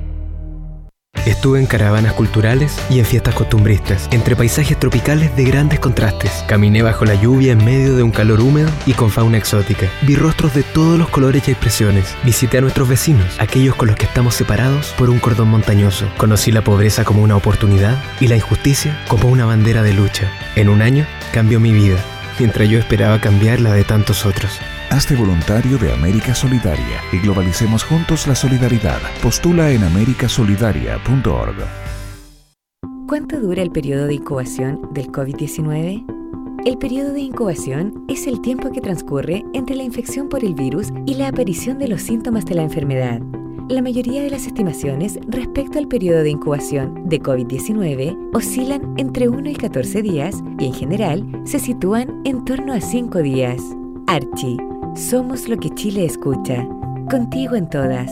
Estuve en caravanas culturales y en fiestas costumbristas, entre paisajes tropicales de grandes contrastes. Caminé bajo la lluvia en medio de un calor húmedo y con fauna exótica. Vi rostros de todos los colores y expresiones. Visité a nuestros vecinos, aquellos con los que estamos separados por un cordón montañoso. Conocí la pobreza como una oportunidad y la injusticia como una bandera de lucha. En un año cambió mi vida, mientras yo esperaba cambiar la de tantos otros. Hazte voluntario de América Solidaria y globalicemos juntos la solidaridad. Postula en americasolidaria.org. ¿Cuánto dura el periodo de incubación del COVID-19? El periodo de incubación es el tiempo que transcurre entre la infección por el virus y la aparición de los síntomas de la enfermedad. La mayoría de las estimaciones respecto al periodo de incubación de COVID-19 oscilan entre 1 y 14 días y en general se sitúan en torno a 5 días. Archie somos lo que Chile escucha. Contigo en todas.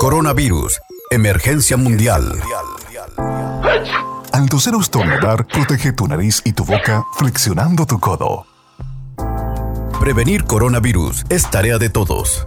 Coronavirus. Emergencia mundial. Al toser o estornudar, protege tu nariz y tu boca flexionando tu codo. Prevenir coronavirus es tarea de todos.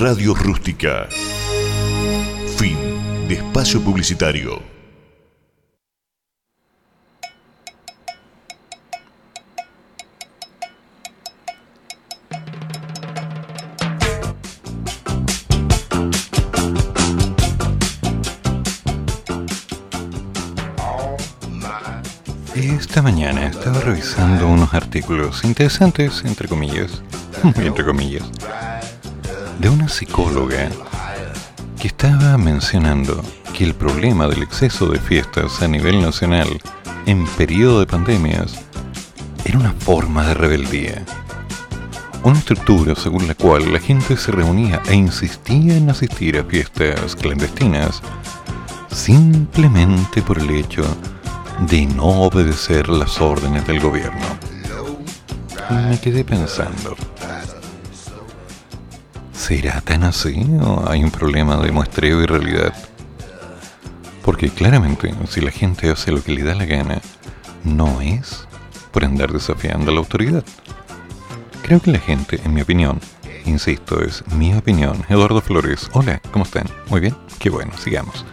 Radio Rústica. Fin de espacio publicitario. Esta mañana estaba revisando unos artículos interesantes, entre comillas, entre comillas, de una psicóloga que estaba mencionando que el problema del exceso de fiestas a nivel nacional en periodo de pandemias era una forma de rebeldía. Una estructura según la cual la gente se reunía e insistía en asistir a fiestas clandestinas simplemente por el hecho de no obedecer las órdenes del gobierno. Me quedé pensando, ¿será tan así o hay un problema de muestreo y realidad? Porque claramente, si la gente hace lo que le da la gana, no es por andar desafiando a la autoridad. Creo que la gente, en mi opinión, insisto, es mi opinión. Eduardo Flores, hola, ¿cómo están? Muy bien, qué bueno, sigamos.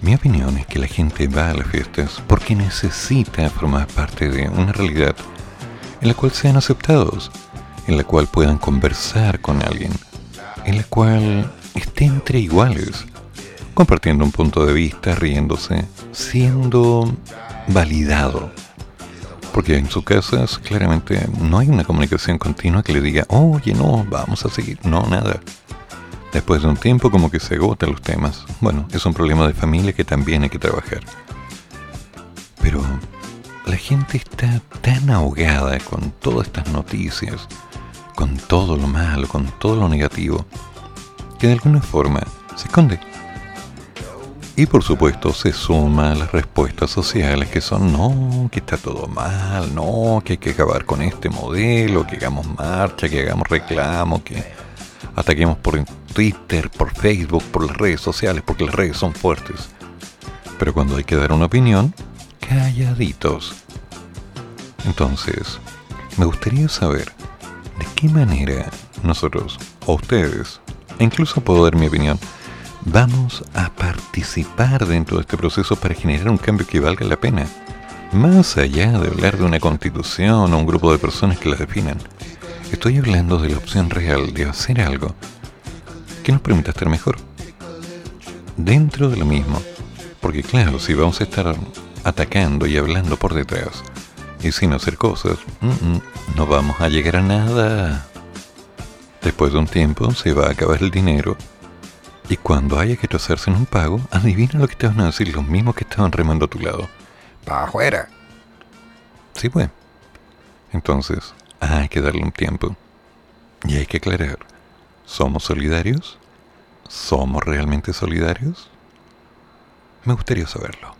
Mi opinión es que la gente va a las fiestas porque necesita formar parte de una realidad en la cual sean aceptados, en la cual puedan conversar con alguien, en la cual esté entre iguales, compartiendo un punto de vista, riéndose, siendo validado. Porque en sus casas claramente no hay una comunicación continua que le diga, oye, no, vamos a seguir, no, nada. Después de un tiempo como que se agotan los temas. Bueno, es un problema de familia que también hay que trabajar. Pero la gente está tan ahogada con todas estas noticias, con todo lo malo, con todo lo negativo, que de alguna forma se esconde. Y por supuesto se suma a las respuestas sociales que son no, que está todo mal, no, que hay que acabar con este modelo, que hagamos marcha, que hagamos reclamo, que ataquemos por Twitter, por Facebook, por las redes sociales, porque las redes son fuertes. Pero cuando hay que dar una opinión, calladitos. Entonces, me gustaría saber de qué manera nosotros, o ustedes, e incluso puedo dar mi opinión, vamos a participar dentro de este proceso para generar un cambio que valga la pena. Más allá de hablar de una constitución o un grupo de personas que la definan, estoy hablando de la opción real de hacer algo que nos permita estar mejor. Dentro de lo mismo, porque claro, si vamos a estar atacando y hablando por detrás y sin hacer cosas, no vamos a llegar a nada. Después de un tiempo se va a acabar el dinero y cuando haya que trazarse en un pago, adivina lo que te van a decir los mismos que estaban remando a tu lado. ¡Para afuera! Sí, pues. Entonces, hay que darle un tiempo. Y hay que aclarar. ¿Somos solidarios? ¿Somos realmente solidarios? Me gustaría saberlo.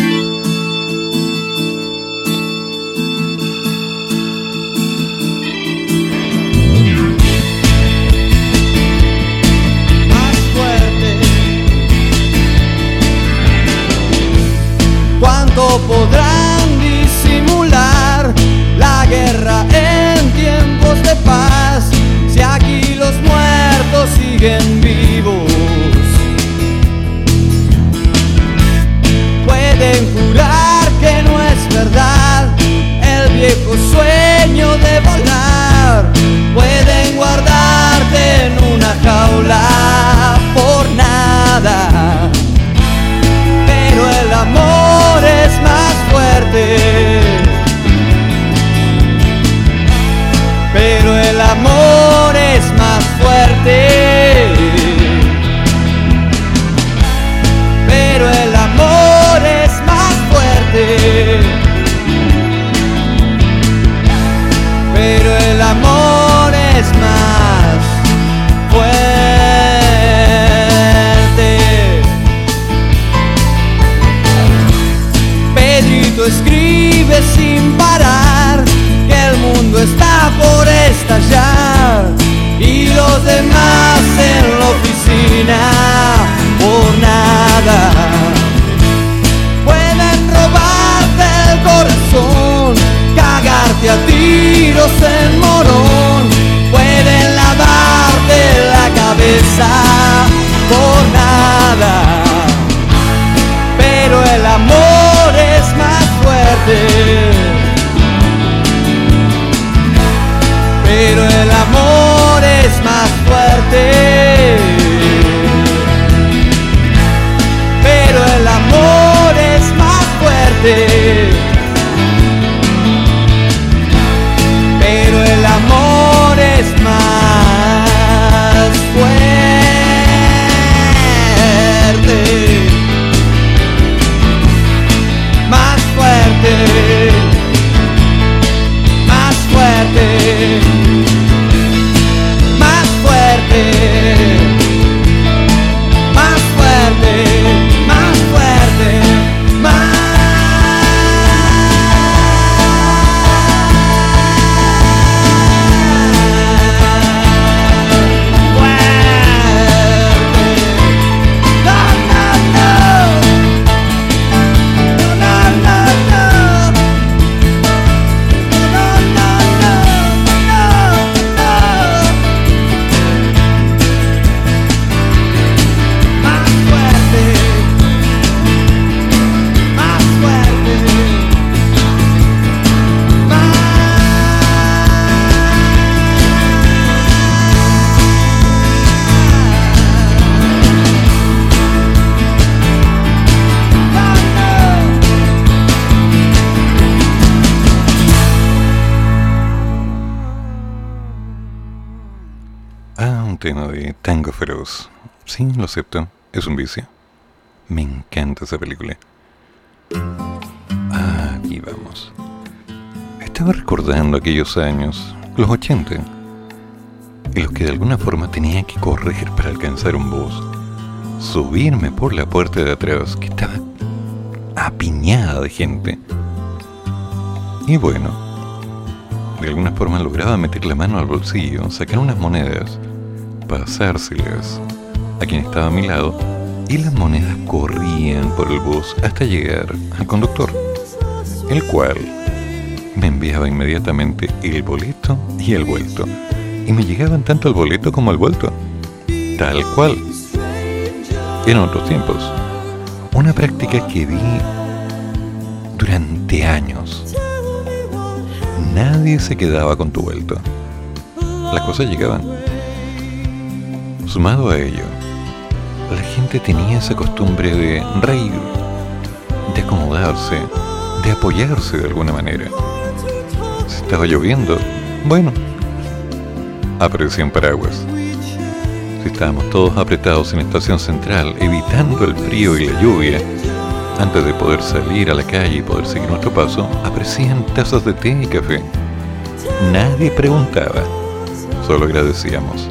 podrá. verte nada. Pueden robarte el corazón, cagarte a tiros en morón, pueden lavarte la cabeza por nada. Pero el amor es más fuerte. Acepto. Es un vicio. Me encanta esa película. Aquí vamos. Estaba recordando aquellos años, los 80, en los que de alguna forma tenía que correr para alcanzar un bus, subirme por la puerta de atrás, que estaba apiñada de gente. Y bueno, de alguna forma lograba meter la mano al bolsillo, sacar unas monedas, pasárselas a quien estaba a mi lado, y las monedas corrían por el bus hasta llegar al conductor, el cual me enviaba inmediatamente el boleto y el vuelto, y me llegaban tanto el boleto como el vuelto, tal cual. Eran otros tiempos. Una práctica que vi durante años. Nadie se quedaba con tu vuelto. Las cosas llegaban. Sumado a ello, la gente tenía esa costumbre de reír, de acomodarse, de apoyarse de alguna manera. Si estaba lloviendo, bueno, aparecía un paraguas. Si estábamos todos apretados en estación central, evitando el frío y la lluvia, antes de poder salir a la calle y poder seguir nuestro paso, aparecían tazas de té y café. Nadie preguntaba, solo agradecíamos.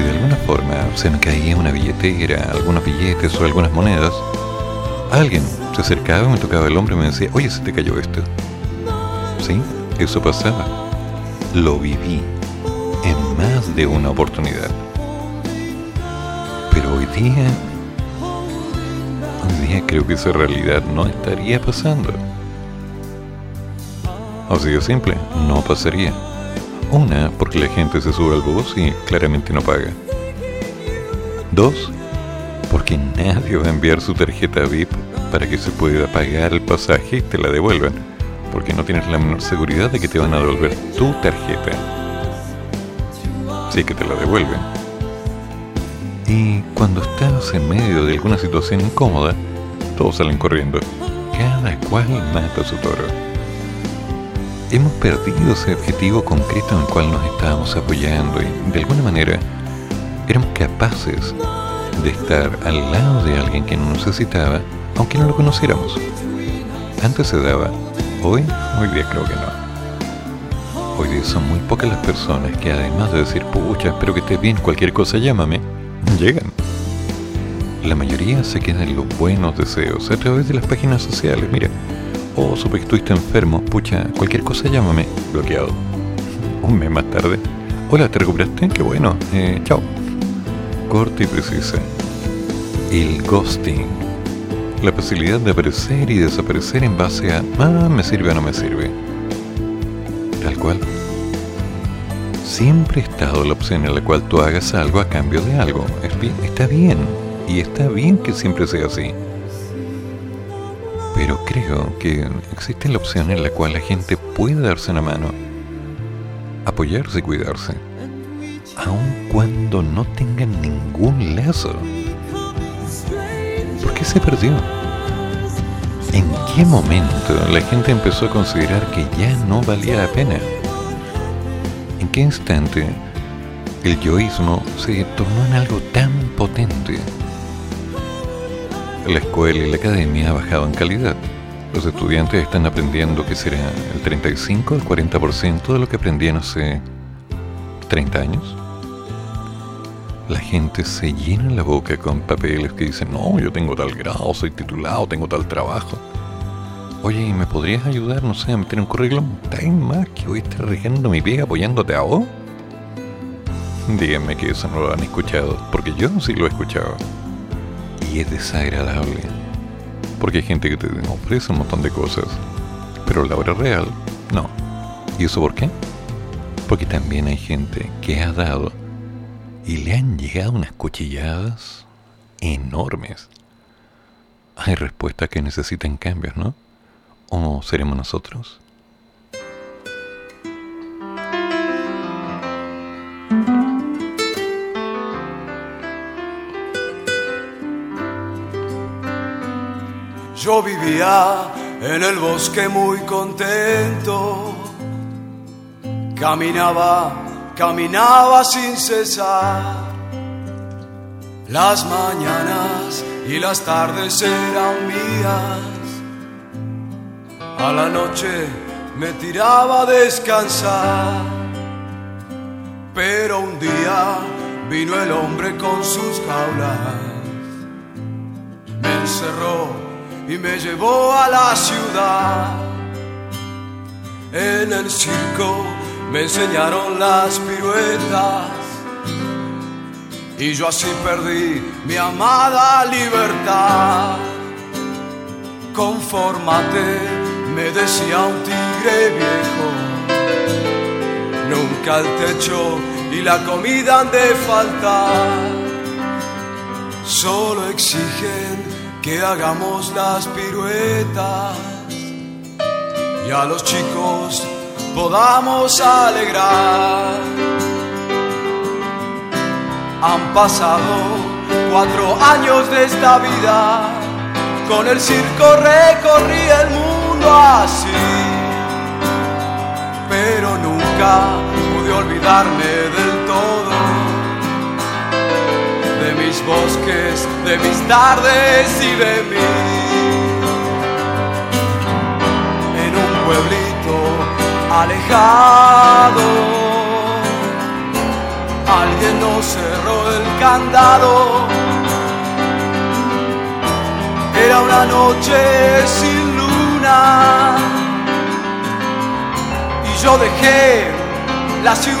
Si de alguna forma se me caía una billetera, algunos billetes o algunas monedas, alguien se acercaba, me tocaba el hombro y me decía, oye, se te cayó esto. Sí, eso pasaba. Lo viví en más de una oportunidad. Pero hoy día, hoy día creo que esa realidad no estaría pasando. Así de simple, no pasaría. Una, porque la gente se sube al bus y claramente no paga. Dos, porque nadie va a enviar su tarjeta VIP para que se pueda pagar el pasaje y te la devuelvan, porque no tienes la menor seguridad de que te van a devolver tu tarjeta. Sí que te la devuelven. Y cuando estás en medio de alguna situación incómoda, todos salen corriendo. Cada cual mata su toro. Hemos perdido ese objetivo concreto en el cual nos estábamos apoyando y de alguna manera éramos capaces de estar al lado de alguien que nos necesitaba, aunque no lo conociéramos. Antes se daba, hoy, hoy día creo que no. Hoy día son muy pocas las personas que además de decir, pucha, espero que estés bien, cualquier cosa llámame, llegan. La mayoría se quedan en los buenos deseos a través de las páginas sociales. Mira, oh, supe que estuviste enfermo, pucha, cualquier cosa llámame, bloqueado. Un mes más tarde, Hola, ¿te recuperaste? Qué bueno. Eh, chao. Corta y precisa. El ghosting. La posibilidad de aparecer y desaparecer en base a, ah, me sirve o no me sirve. Tal cual. Siempre ha estado la opción en la cual tú hagas algo a cambio de algo. Está bien. Y está bien que siempre sea así. Pero creo que existe la opción en la cual la gente puede darse una mano, apoyarse y cuidarse, aun cuando no tengan ningún lazo. ¿Por qué se perdió? ¿En qué momento la gente empezó a considerar que ya no valía la pena? ¿En qué instante el yoísmo se tornó en algo tan potente? La escuela y la academia ha bajado en calidad. Los estudiantes están aprendiendo que será el 35 el 40% de lo que aprendían hace 30 años. La gente se llena la boca con papeles que dicen, no, yo tengo tal grado, soy titulado, tengo tal trabajo. Oye, ¿y me podrías ayudar, no sé, a meter un currículum? ¿Hay más que hoy estar regando mi pie apoyándote a vos? Díganme que eso no lo han escuchado, porque yo sí lo he escuchado y es desagradable. Porque hay gente que te ofrece un montón de cosas, pero la hora real, no. ¿Y eso por qué? Porque también hay gente que ha dado y le han llegado unas cuchilladas enormes. Hay respuestas que necesitan cambios, ¿no? ¿O seremos nosotros? Yo vivía en el bosque muy contento. Caminaba, caminaba sin cesar. Las mañanas y las tardes eran mías. A la noche me tiraba a descansar. Pero un día vino el hombre con sus jaulas. Me encerró y me llevó a la ciudad. En el circo me enseñaron las piruetas y yo así perdí mi amada libertad. Confórmate, me decía un tigre viejo. Nunca el techo y la comida han de faltar. Solo exigen que hagamos las piruetas y a los chicos podamos alegrar. Han pasado cuatro años de esta vida, con el circo recorrí el mundo así, pero nunca pude olvidarme del bosques, de mis tardes y de mí. En un pueblito alejado, alguien nos cerró el candado. Era una noche sin luna y yo dejé la ciudad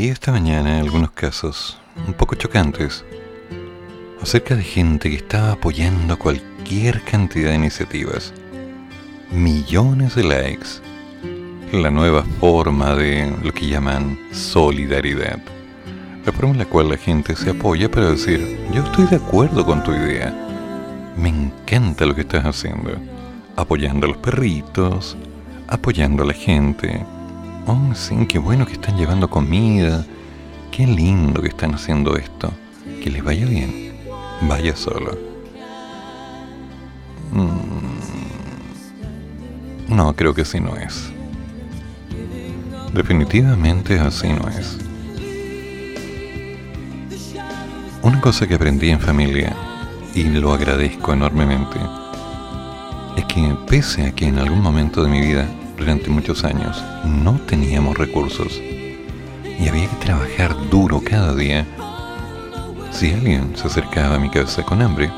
Veía esta mañana algunos casos un poco chocantes acerca de gente que estaba apoyando cualquier cantidad de iniciativas. Millones de likes. La nueva forma de lo que llaman solidaridad. La forma en la cual la gente se apoya para decir, yo estoy de acuerdo con tu idea. Me encanta lo que estás haciendo. Apoyando a los perritos, apoyando a la gente. Sí, qué bueno que están llevando comida. Qué lindo que están haciendo esto. Que les vaya bien. Vaya solo. Mm. No, creo que así no es. Definitivamente así no es. Una cosa que aprendí en familia, y lo agradezco enormemente, es que pese a que en algún momento de mi vida, durante muchos años, no teníamos recursos y había que trabajar duro cada día, si alguien se acercaba a mi casa con hambre,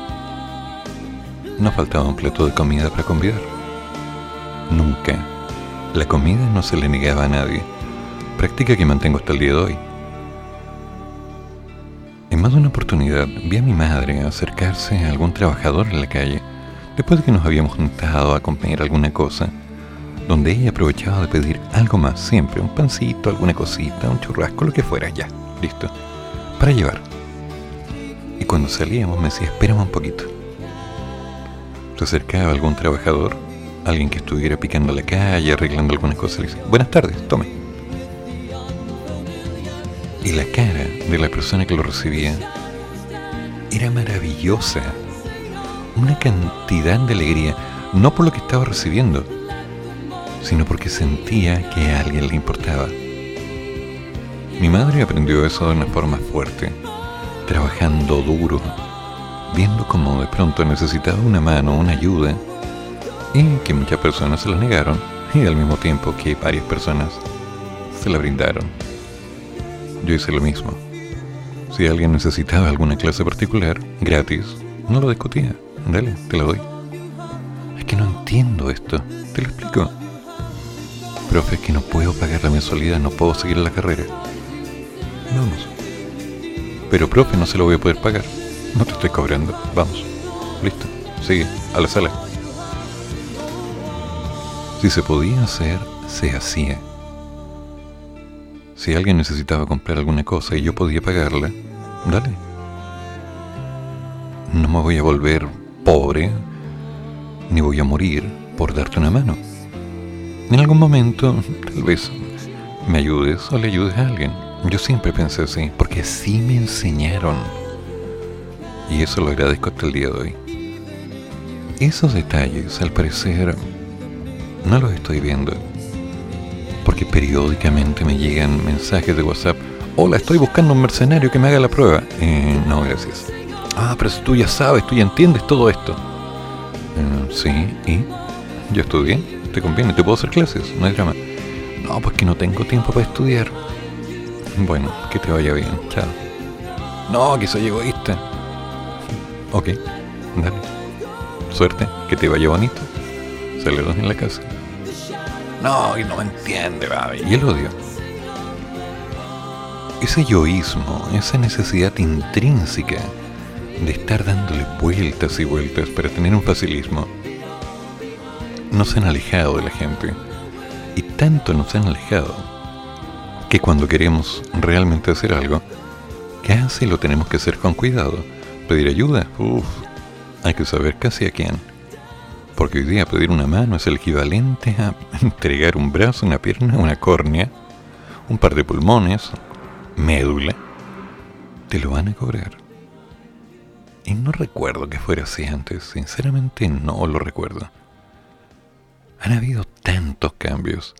no faltaba un plato de comida para convidar. Nunca. La comida no se le negaba a nadie. Práctica que mantengo hasta el día de hoy. En más de una oportunidad vi a mi madre acercarse a algún trabajador en la calle, después de que nos habíamos juntado a comer alguna cosa, donde ella aprovechaba de pedir algo más, siempre, un pancito, alguna cosita, un churrasco, lo que fuera, ya, listo, para llevar. Y cuando salíamos me decía, espérame un poquito. Se acercaba algún trabajador, alguien que estuviera picando la calle, arreglando algunas cosas, le decía, buenas tardes, tome. Y la cara de la persona que lo recibía era maravillosa. Una cantidad de alegría, no por lo que estaba recibiendo, sino porque sentía que a alguien le importaba. Mi madre aprendió eso de una forma fuerte, trabajando duro, viendo cómo de pronto necesitaba una mano, una ayuda, y que muchas personas se la negaron, y al mismo tiempo que varias personas se la brindaron. Yo hice lo mismo. Si alguien necesitaba alguna clase particular, gratis, no lo discutía. Dale, te lo doy. Es que no entiendo esto. Te lo explico. Profe, es que no puedo pagar la mensualidad, no puedo seguir la carrera. Vamos. Pero, profe, no se lo voy a poder pagar. No te estoy cobrando. Vamos. Listo. Sigue. A la sala. Si se podía hacer, se hacía. Si alguien necesitaba comprar alguna cosa y yo podía pagarla, dale. No me voy a volver pobre, ni voy a morir por darte una mano. En algún momento, tal vez, me ayudes o le ayudes a alguien. Yo siempre pensé así, porque así me enseñaron. Y eso lo agradezco hasta el día de hoy. Esos detalles, al parecer, no los estoy viendo porque periódicamente me llegan mensajes de WhatsApp. Hola, estoy buscando un mercenario que me haga la prueba. Eh, no, gracias. Ah, pero si tú ya sabes, tú ya entiendes todo esto. Eh, sí, ¿y? Yo estudié, te conviene, te puedo hacer clases, no hay drama. No, pues que no tengo tiempo para estudiar. Bueno, que te vaya bien, chao. No, que soy egoísta. Ok, dale. Suerte, que te vaya bonito. Saludos en la casa. No, y no me entiende, baby. Y el odio. Ese yoísmo, esa necesidad intrínseca de estar dándole vueltas y vueltas para tener un facilismo, nos han alejado de la gente. Y tanto nos han alejado que cuando queremos realmente hacer algo, casi lo tenemos que hacer con cuidado. Pedir ayuda, uff, hay que saber casi a quién. Porque hoy día pedir una mano es el equivalente a entregar un brazo, una pierna, una córnea, un par de pulmones, médula. Te lo van a cobrar. Y no recuerdo que fuera así antes, sinceramente no lo recuerdo. Han habido tantos cambios.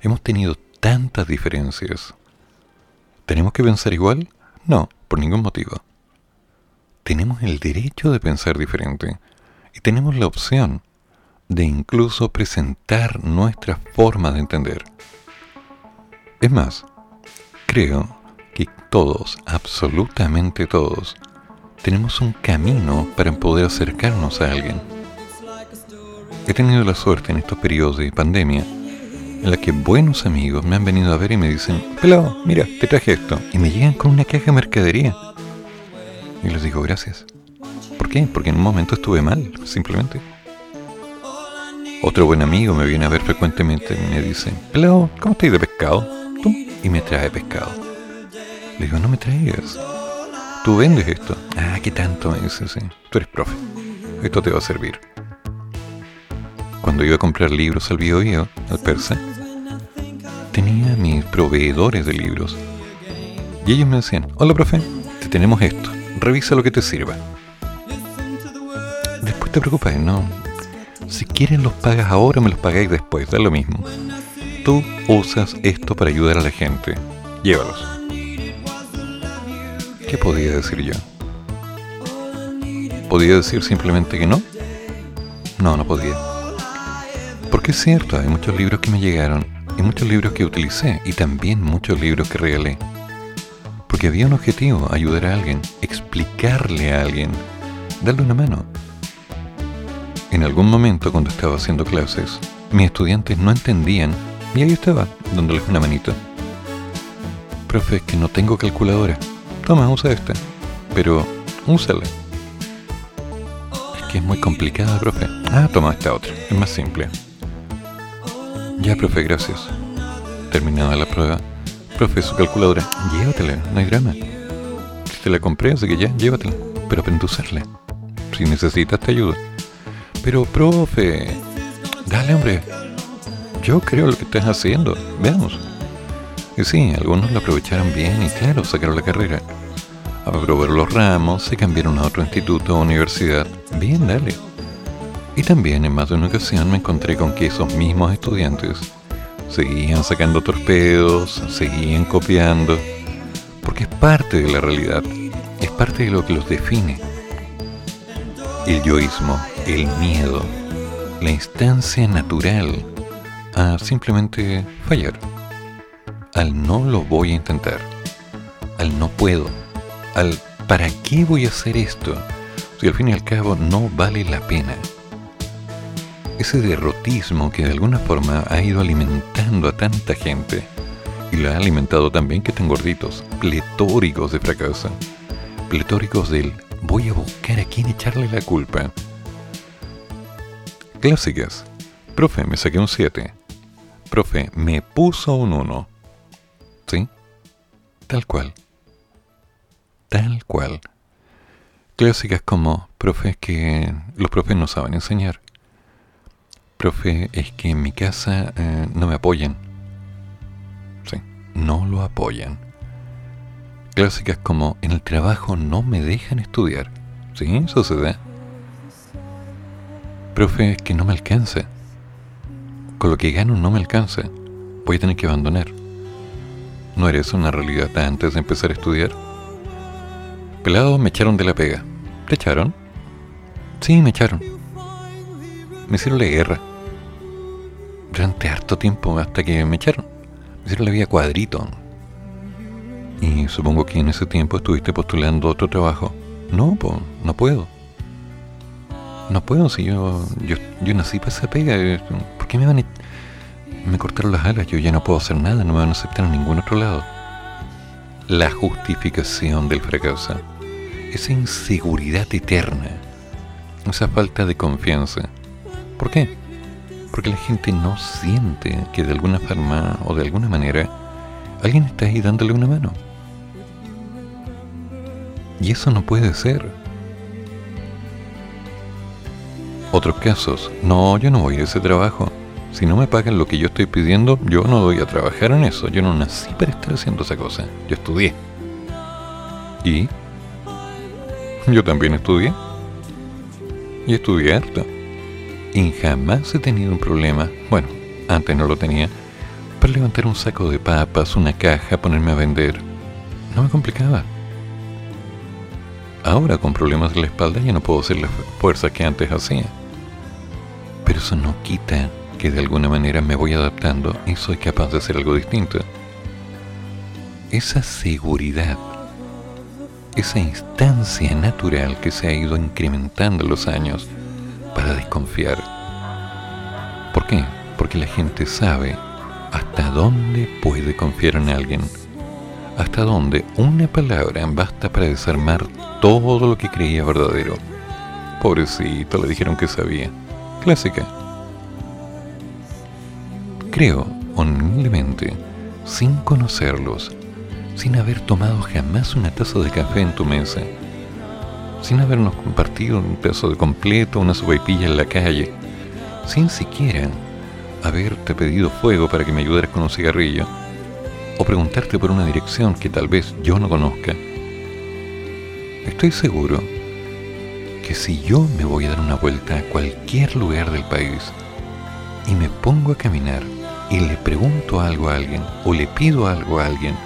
Hemos tenido tantas diferencias. ¿Tenemos que pensar igual? No, por ningún motivo. Tenemos el derecho de pensar diferente y tenemos la opción de incluso presentar nuestra forma de entender. Es más, creo que todos, absolutamente todos, tenemos un camino para poder acercarnos a alguien. He tenido la suerte en estos periodos de pandemia en la que buenos amigos me han venido a ver y me dicen, pelado, mira, te traje esto. Y me llegan con una caja de mercadería. Y les digo, gracias. ¿Por qué? Porque en un momento estuve mal, simplemente. Otro buen amigo me viene a ver frecuentemente y me dice, pelado, ¿cómo estáis de pescado? Y me trae pescado. Le digo, no me traigas. Tú vendes esto. Ah, ¿qué tanto? Me dice, sí. Tú eres profe. Esto te va a servir. Cuando iba a comprar libros al bio, bio al persa, tenía mis proveedores de libros. Y ellos me decían, hola profe, te tenemos esto. Revisa lo que te sirva. Después te preocupes, no. Si quieren los pagas ahora, me los pagáis después, da lo mismo. Tú usas esto para ayudar a la gente. Llévalos. ¿Qué podía decir yo? ¿Podía decir simplemente que no? No, no podía. Porque es cierto, hay muchos libros que me llegaron, y muchos libros que utilicé, y también muchos libros que regalé. Porque había un objetivo, ayudar a alguien, explicarle a alguien, darle una mano. En algún momento cuando estaba haciendo clases, mis estudiantes no entendían, y ahí estaba, dándoles una manito. Profe, es que no tengo calculadora. Toma, usa esta. Pero, úsala. Es que es muy complicada, profe. Ah, toma esta otra. Es más simple. Ya, profe, gracias. Terminada la prueba. Profe, su calculadora. Llévatela, no hay drama. Te la compré, así que ya, llévatela. Pero aprende a usarla. Si necesitas, te ayudo. Pero, profe, dale, hombre. Yo creo lo que estás haciendo. Veamos. Y sí, algunos lo aprovecharon bien y claro, sacaron la carrera. Aprobaron los ramos, se cambiaron a otro instituto o universidad. Bien, dale. Y también en más de una ocasión me encontré con que esos mismos estudiantes seguían sacando torpedos, seguían copiando, porque es parte de la realidad, es parte de lo que los define. El yoísmo, el miedo, la instancia natural a simplemente fallar, al no lo voy a intentar, al no puedo, al ¿para qué voy a hacer esto? Si al fin y al cabo no vale la pena ese derrotismo que de alguna forma ha ido alimentando a tanta gente y la ha alimentado también que están gorditos, pletóricos de fracaso, pletóricos del voy a buscar a quién echarle la culpa. Clásicas. Profe, me saqué un 7. Profe, me puso un 1. ¿Sí? Tal cual. Tal cual. Clásicas como, profe, es que los profes no saben enseñar profe, es que en mi casa eh, no me apoyan. Sí, no lo apoyan. Clásicas como en el trabajo no me dejan estudiar. Sí, eso da. Profe, es que no me alcanza. Con lo que gano no me alcanza. Voy a tener que abandonar. ¿No eres una realidad antes de empezar a estudiar? Pelado, me echaron de la pega. ¿Te echaron? Sí, me echaron. Me hicieron la guerra durante harto tiempo hasta que me echaron. Me hicieron la vida cuadrito. Y supongo que en ese tiempo estuviste postulando otro trabajo. No, pues, no puedo. No puedo, si yo, yo, yo nací para esa pega. ¿Por qué me van a... Me cortaron las alas, yo ya no puedo hacer nada, no me van a aceptar en ningún otro lado. La justificación del fracaso. Esa inseguridad eterna. Esa falta de confianza. ¿Por qué? Porque la gente no siente que de alguna forma o de alguna manera alguien está ahí dándole una mano. Y eso no puede ser. Otros casos, no, yo no voy a ese trabajo. Si no me pagan lo que yo estoy pidiendo, yo no voy a trabajar en eso. Yo no nací para estar haciendo esa cosa. Yo estudié. ¿Y? Yo también estudié. Y estudié harto y jamás he tenido un problema, bueno, antes no lo tenía, para levantar un saco de papas, una caja, ponerme a vender. No me complicaba. Ahora con problemas de la espalda ya no puedo hacer la fuerza que antes hacía. Pero eso no quita que de alguna manera me voy adaptando y soy capaz de hacer algo distinto. Esa seguridad, esa instancia natural que se ha ido incrementando en los años, para desconfiar. ¿Por qué? Porque la gente sabe hasta dónde puede confiar en alguien. Hasta dónde una palabra basta para desarmar todo lo que creía verdadero. Pobrecito, le dijeron que sabía. Clásica. Creo, humildemente, sin conocerlos, sin haber tomado jamás una taza de café en tu mesa, sin habernos compartido un pedazo de completo, una sopaipilla en la calle, sin siquiera haberte pedido fuego para que me ayudaras con un cigarrillo, o preguntarte por una dirección que tal vez yo no conozca, estoy seguro que si yo me voy a dar una vuelta a cualquier lugar del país y me pongo a caminar y le pregunto algo a alguien o le pido algo a alguien,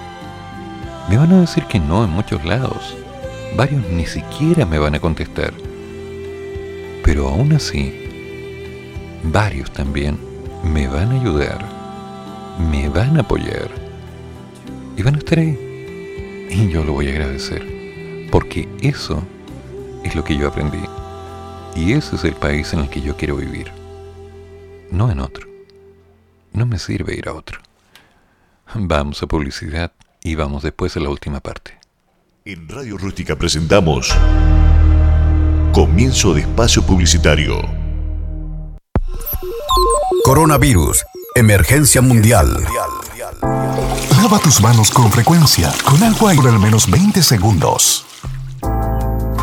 me van a decir que no en muchos lados. Varios ni siquiera me van a contestar. Pero aún así, varios también me van a ayudar, me van a apoyar y van a estar ahí. Y yo lo voy a agradecer, porque eso es lo que yo aprendí. Y ese es el país en el que yo quiero vivir, no en otro. No me sirve ir a otro. Vamos a publicidad y vamos después a la última parte. En Radio Rústica presentamos Comienzo de Espacio Publicitario. Coronavirus. Emergencia mundial. Lava tus manos con frecuencia, con agua y por al menos 20 segundos.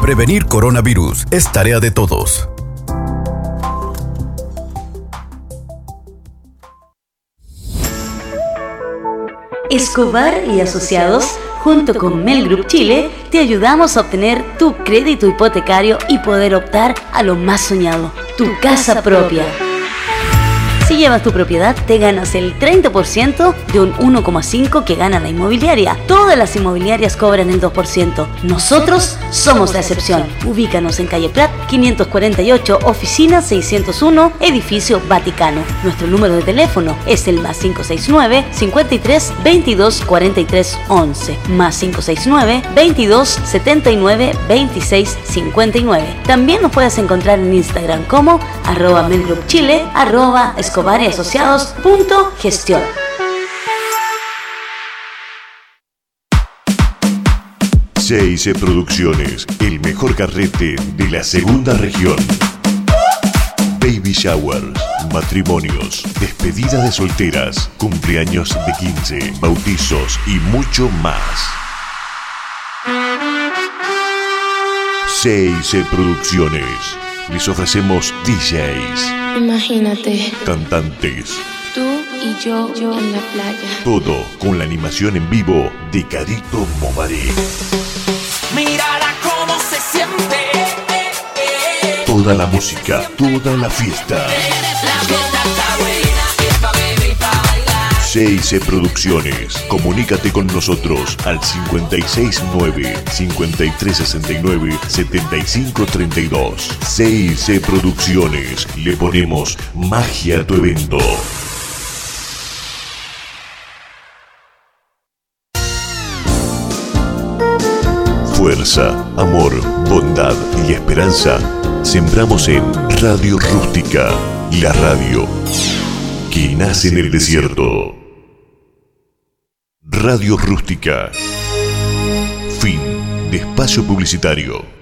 Prevenir coronavirus es tarea de todos. Escobar y Asociados, junto con Mel Group Chile, te ayudamos a obtener tu crédito hipotecario y poder optar a lo más soñado, tu casa propia. Si llevas tu propiedad, te ganas el 30% de un 1,5% que gana la inmobiliaria. Todas las inmobiliarias cobran el 2%. Nosotros somos la excepción. Ubícanos en calle Prat, 548, oficina 601, edificio Vaticano. Nuestro número de teléfono es el más 569 53 22 43 11, más 569 22 79 26 59. También nos puedes encontrar en Instagram como arroba Chile, arroba Escobar y Asociados punto gestión. CIC Producciones, el mejor carrete de la segunda región. Baby showers, matrimonios, despedida de solteras, cumpleaños de 15, bautizos y mucho más. CIC Producciones. Les ofrecemos DJs, Imagínate, cantantes, tú y yo, yo en la playa. todo con la animación en vivo de Carito Momaré. Toda la música, toda la fiesta. CIC Producciones. Comunícate con nosotros al 569-5369-7532. CIC Producciones. Le ponemos magia a tu evento. Fuerza, amor, bondad y esperanza sembramos en Radio Rústica, la radio que nace en el desierto. Radio Rústica. Fin de espacio publicitario.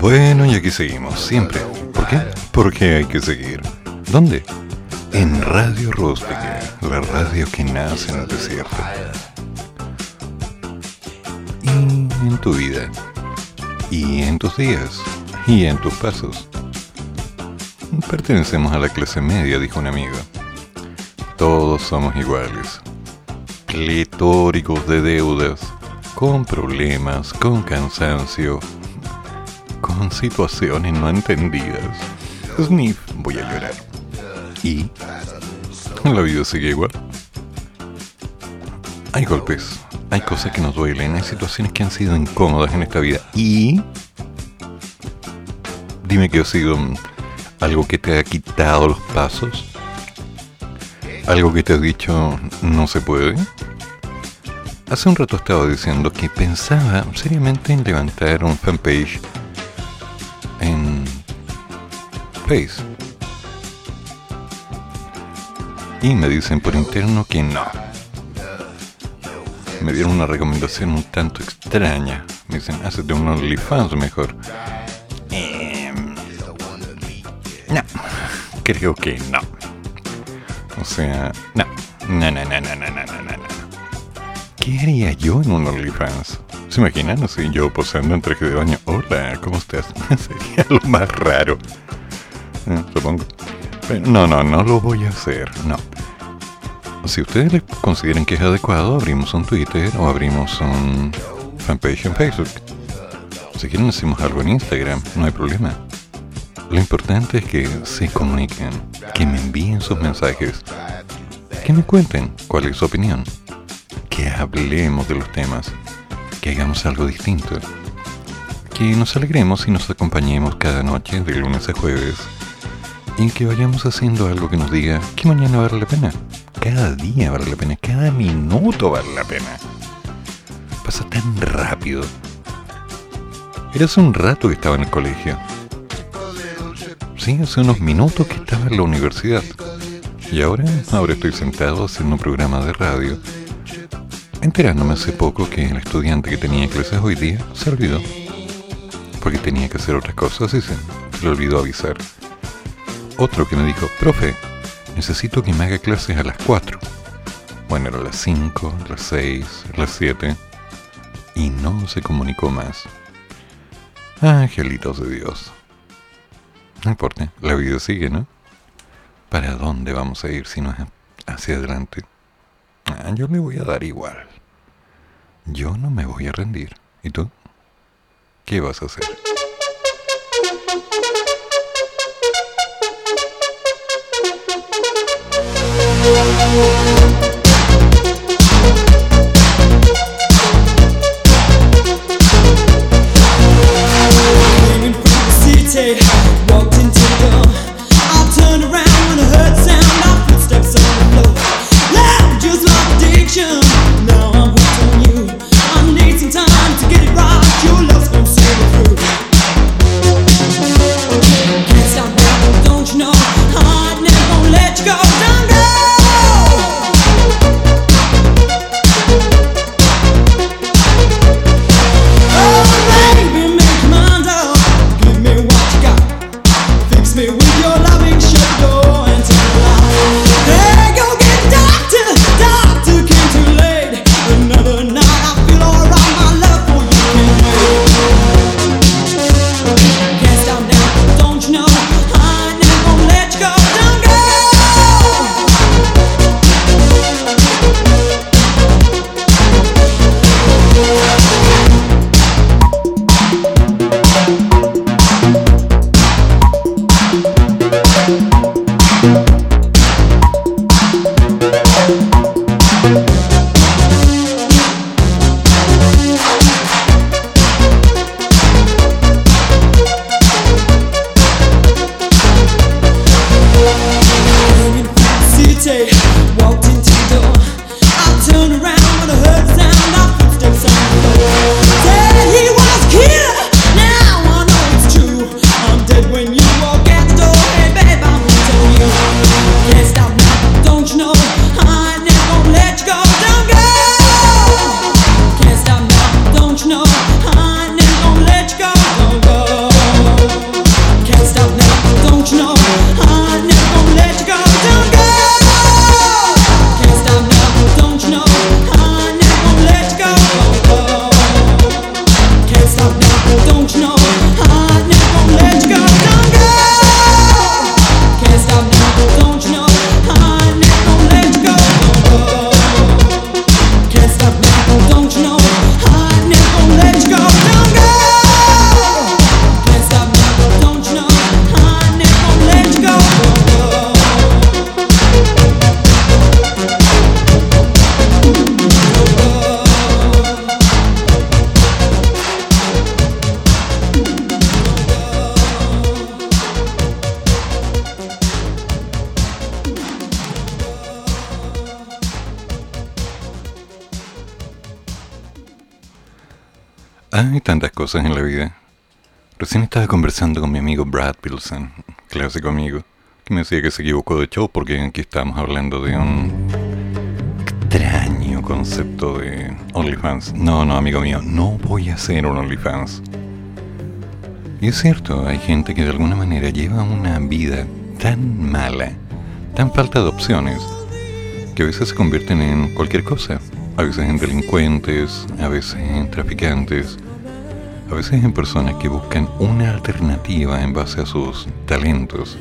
Bueno, y aquí seguimos, siempre. ¿Por qué? Porque hay que seguir. ¿Dónde? En Radio Rústica, la radio que nace en el desierto. Y en tu vida, y en tus días, y en tus pasos. Pertenecemos a la clase media, dijo un amigo. Todos somos iguales, pletóricos de deudas, con problemas, con cansancio, con situaciones no entendidas. Sniff, voy a llorar. Y la vida sigue igual. Hay golpes, hay cosas que nos duelen, hay situaciones que han sido incómodas en esta vida. Y dime que ha sido algo que te ha quitado los pasos. Algo que te has dicho no se puede. Hace un rato estaba diciendo que pensaba seriamente en levantar un fanpage en Face. Y me dicen por interno que no. me dieron una recomendación un tanto extraña. Me dicen, hazte un OnlyFans mejor. Em, no, creo que no. O sea, no. No, no, no, no, no, no, no, no. ¿Qué haría yo en un OnlyFans? ¿Se imaginan así yo posando en traje de baño? Hola, ¿cómo estás? Sería lo más raro. Eh, supongo. No, no, no lo voy a hacer. No. Si ustedes le consideran que es adecuado, abrimos un Twitter o abrimos un fanpage en Facebook. Si quieren hacemos algo en Instagram, no hay problema. Lo importante es que se comuniquen, que me envíen sus mensajes, que me cuenten cuál es su opinión, que hablemos de los temas, que hagamos algo distinto, que nos alegremos y nos acompañemos cada noche de lunes a jueves y que vayamos haciendo algo que nos diga que mañana vale la pena. Cada día vale la pena, cada minuto vale la pena. Pasa tan rápido. Era hace un rato que estaba en el colegio. Sí, hace unos minutos que estaba en la universidad. Y ahora, ahora estoy sentado haciendo un programa de radio, enterándome hace poco que el estudiante que tenía clases hoy día se olvidó. Porque tenía que hacer otras cosas y se, se le olvidó avisar. Otro que me dijo, profe, necesito que me haga clases a las 4. Bueno, era las 5, las 6, las 7. Y no se comunicó más. Angelitos de Dios. No importa, la vida sigue, ¿no? ¿Para dónde vamos a ir si no es hacia adelante? Ah, yo le voy a dar igual. Yo no me voy a rendir. ¿Y tú? ¿Qué vas a hacer? Clásico amigo, que me decía que se equivocó de show porque aquí estábamos hablando de un extraño concepto de OnlyFans. No, no, amigo mío, no voy a hacer un OnlyFans. Y es cierto, hay gente que de alguna manera lleva una vida tan mala, tan falta de opciones, que a veces se convierten en cualquier cosa. A veces en delincuentes, a veces en traficantes, a veces en personas que buscan una alternativa en base a sus talentos.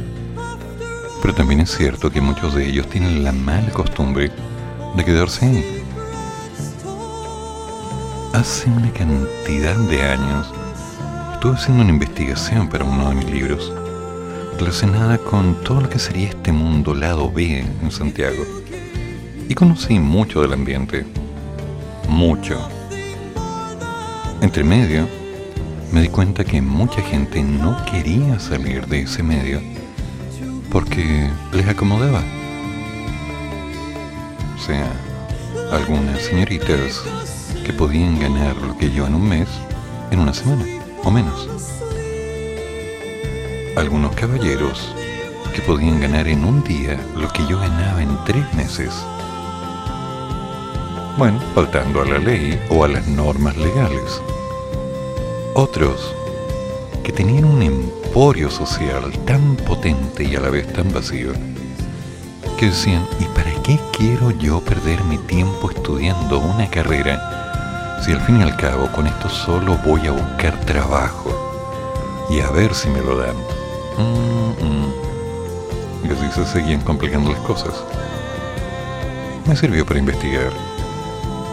Pero también es cierto que muchos de ellos tienen la mala costumbre de quedarse ahí. Hace una cantidad de años estuve haciendo una investigación para uno de mis libros relacionada con todo lo que sería este mundo lado B en Santiago. Y conocí mucho del ambiente. Mucho. Entre medio, me di cuenta que mucha gente no quería salir de ese medio porque les acomodaba. O sea, algunas señoritas que podían ganar lo que yo en un mes en una semana o menos. Algunos caballeros que podían ganar en un día lo que yo ganaba en tres meses. Bueno, faltando a la ley o a las normas legales. Otros que tenían un emporio social tan potente y a la vez tan vacío, que decían, ¿y para qué quiero yo perder mi tiempo estudiando una carrera si al fin y al cabo con esto solo voy a buscar trabajo y a ver si me lo dan? Mm, mm. Y así se seguían complicando las cosas. Me sirvió para investigar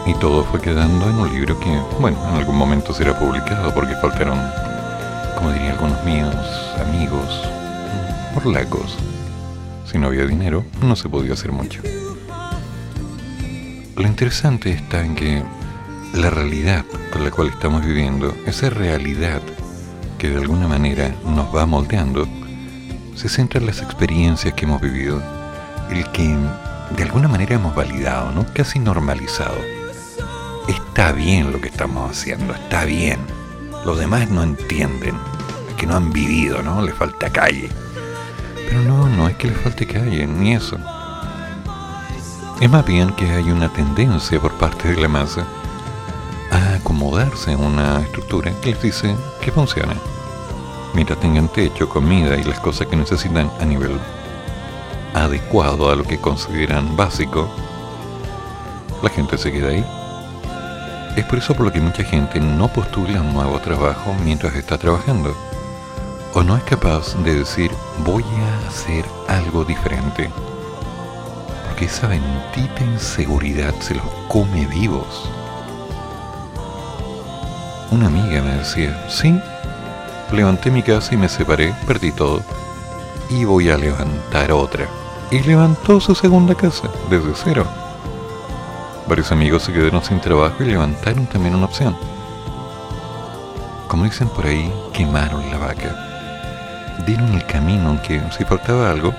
y todo fue quedando en un libro que, bueno, en algún momento será publicado porque faltaron, como dirían algunos míos, amigos, lacos. Si no había dinero, no se podía hacer mucho. Lo interesante está en que la realidad con la cual estamos viviendo, esa realidad que de alguna manera nos va moldeando, se centra en las experiencias que hemos vivido, el que de alguna manera hemos validado, ¿no? Casi normalizado. Está bien lo que estamos haciendo, está bien. Los demás no entienden, es que no han vivido, ¿no? Le falta calle. Pero no, no es que le falte calle, ni eso. Es más bien que hay una tendencia por parte de la masa a acomodarse en una estructura que les dice que funciona. Mientras tengan techo, comida y las cosas que necesitan a nivel adecuado a lo que consideran básico, la gente se queda ahí. Es por eso por lo que mucha gente no postula un nuevo trabajo mientras está trabajando. O no es capaz de decir, voy a hacer algo diferente. Porque esa bendita inseguridad se los come vivos. Una amiga me decía, sí, levanté mi casa y me separé, perdí todo. Y voy a levantar otra. Y levantó su segunda casa, desde cero. Varios amigos se quedaron sin trabajo y levantaron también una opción. Como dicen por ahí, quemaron la vaca. Dieron el camino en que, si faltaba algo,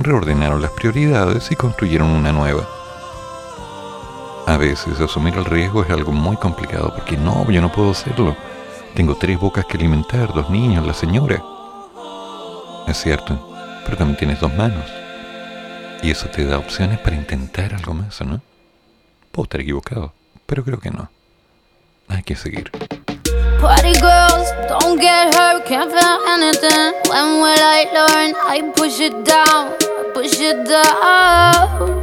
reordenaron las prioridades y construyeron una nueva. A veces asumir el riesgo es algo muy complicado porque no, yo no puedo hacerlo. Tengo tres bocas que alimentar, dos niños, la señora. Es cierto, pero también tienes dos manos. Y eso te da opciones para intentar algo más, ¿no? Puedo estar equivocado, pero creo que no. Hay que seguir. Party girls, don't get hurt, can't feel anything. When will I learn? I push it down, push it down.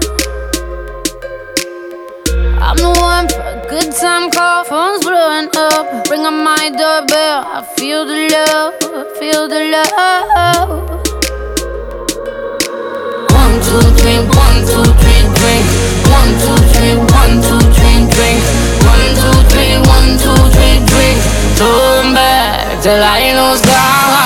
I'm the one for a good time call, phone's blowing up. Ring on my doorbell, I feel the love, feel the love. One, two, three, one, two, three, drink. One, two, three, one, two, three, drink. One, two, three, one, two, three, drink. Turn back till I lose. I'm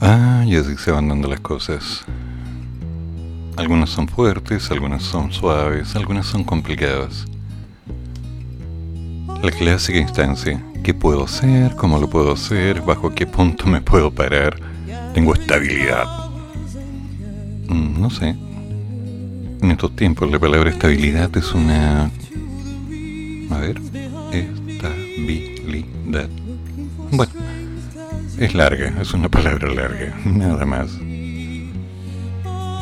Ah, y así se van dando las cosas. Algunas son fuertes, algunas son suaves, algunas son complicadas. La clásica instancia. ¿Qué puedo hacer? ¿Cómo lo puedo hacer? ¿Bajo qué punto me puedo parar? Tengo estabilidad. Mm, No sé. En estos tiempos la palabra estabilidad es una... A ver. Estabilidad. Bueno. Es larga, es una palabra larga, nada más.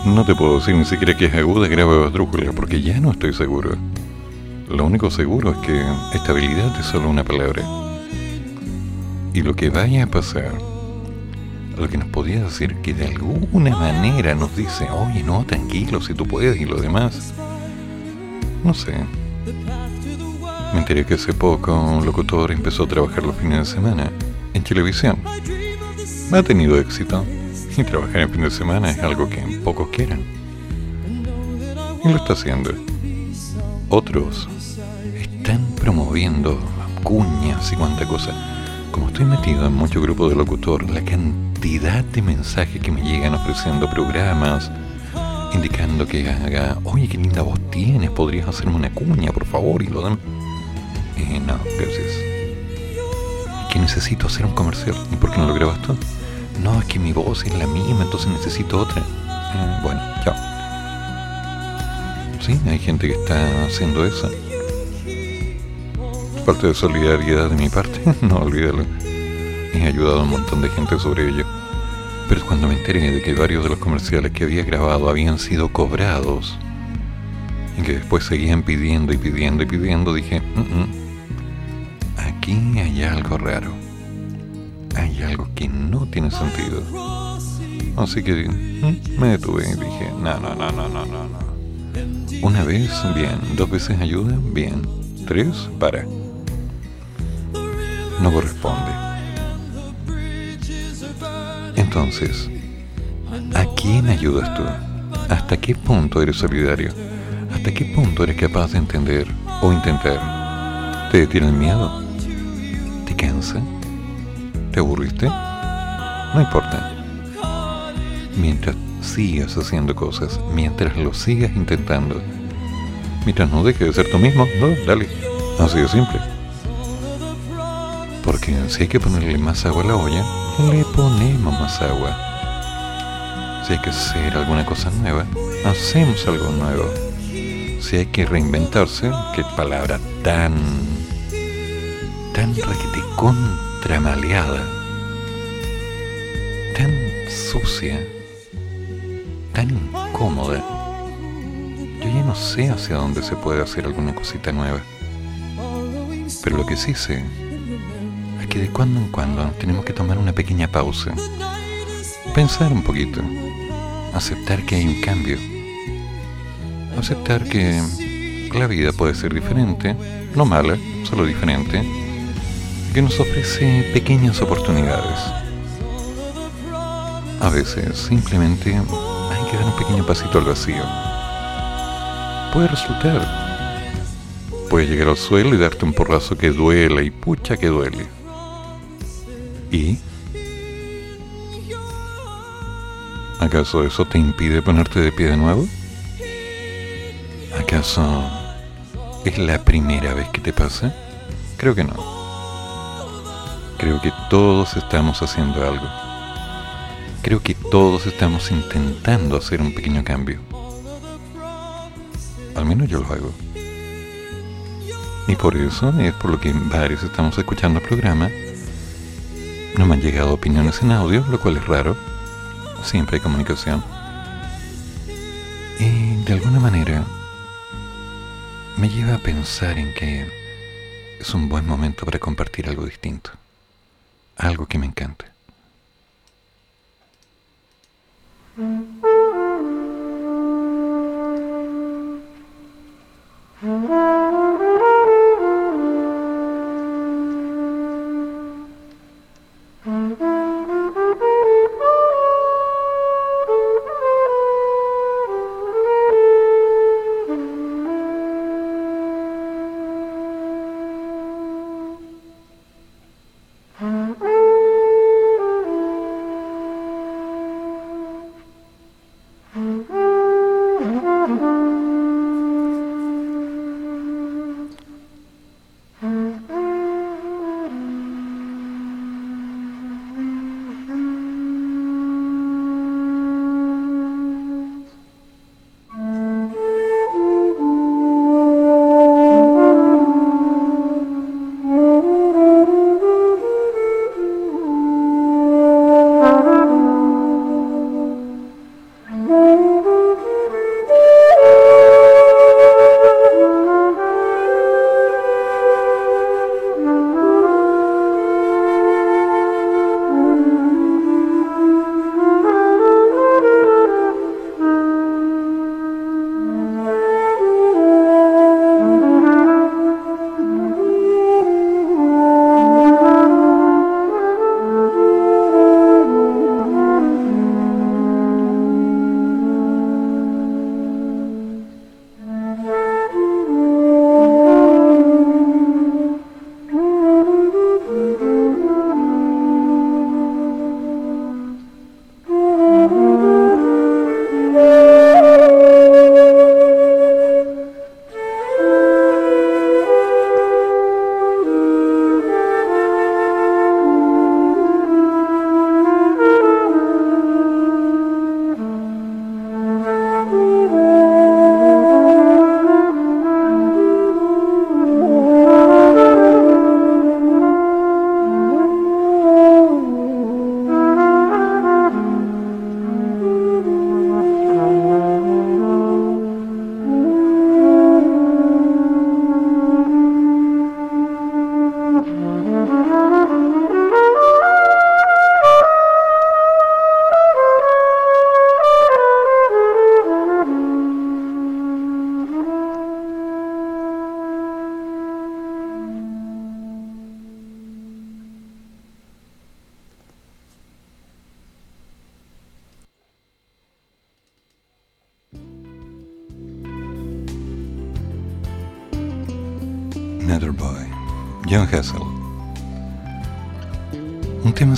No te puedo decir ni siquiera que es aguda, grave o esdrújula, porque ya no estoy seguro. Lo único seguro es que estabilidad es solo una palabra. Y lo que vaya a pasar, lo que nos podía decir que de alguna manera nos dice, oye, no, tranquilo, si tú puedes y lo demás. No sé. Me enteré que hace poco un locutor empezó a trabajar los fines de semana en televisión. Ha tenido éxito y trabajar en fin de semana es algo que pocos quieren. Y lo está haciendo. Otros están promoviendo cuñas y cuanta cosa. Como estoy metido en muchos grupos de locutor, la cantidad de mensajes que me llegan ofreciendo programas, indicando que haga, oye, qué linda voz tienes, podrías hacerme una cuña, por favor, y lo demás. Eh, no, gracias. Que necesito hacer un comercial. ¿Y por qué no lo grabas tú? No, es que mi voz es la misma, entonces necesito otra. Eh, bueno, chao. Sí, hay gente que está haciendo eso. Parte de solidaridad de mi parte, no olvídalo. He ayudado a un montón de gente sobre ello. Pero cuando me enteré de que varios de los comerciales que había grabado habían sido cobrados y que después seguían pidiendo y pidiendo y pidiendo, dije, "Mm, mm, aquí hay algo raro. Hay algo que no tiene sentido. Así que mm, me detuve y dije, no, no, no, no, no, no. Una vez, bien. Dos veces ayuda, bien. Tres, para. No corresponde. Entonces, ¿a quién ayudas tú? ¿Hasta qué punto eres solidario? ¿Hasta qué punto eres capaz de entender o intentar? ¿Te detiene el miedo? ¿Te cansa? ¿Te aburriste? No importa. Mientras sigas haciendo cosas, mientras lo sigas intentando, mientras no dejes de ser tú mismo, no, dale. Así de simple. Si hay que ponerle más agua a la olla, le ponemos más agua. Si hay que hacer alguna cosa nueva, hacemos algo nuevo. Si hay que reinventarse, qué palabra tan. tan requete contramaleada, tan sucia, tan incómoda. Yo ya no sé hacia dónde se puede hacer alguna cosita nueva. Pero lo que sí sé que de cuando en cuando tenemos que tomar una pequeña pausa, pensar un poquito, aceptar que hay un cambio, aceptar que la vida puede ser diferente, no mala, solo diferente, que nos ofrece pequeñas oportunidades. A veces simplemente hay que dar un pequeño pasito al vacío. Puede resultar. Puede llegar al suelo y darte un porrazo que duele y pucha que duele. ¿Y? ¿Acaso eso te impide ponerte de pie de nuevo? ¿Acaso es la primera vez que te pasa? Creo que no. Creo que todos estamos haciendo algo. Creo que todos estamos intentando hacer un pequeño cambio. Al menos yo lo hago. Y por eso es por lo que varios estamos escuchando el programa. No me han llegado opiniones en audio, lo cual es raro. Siempre hay comunicación. Y de alguna manera me lleva a pensar en que es un buen momento para compartir algo distinto. Algo que me encanta. Another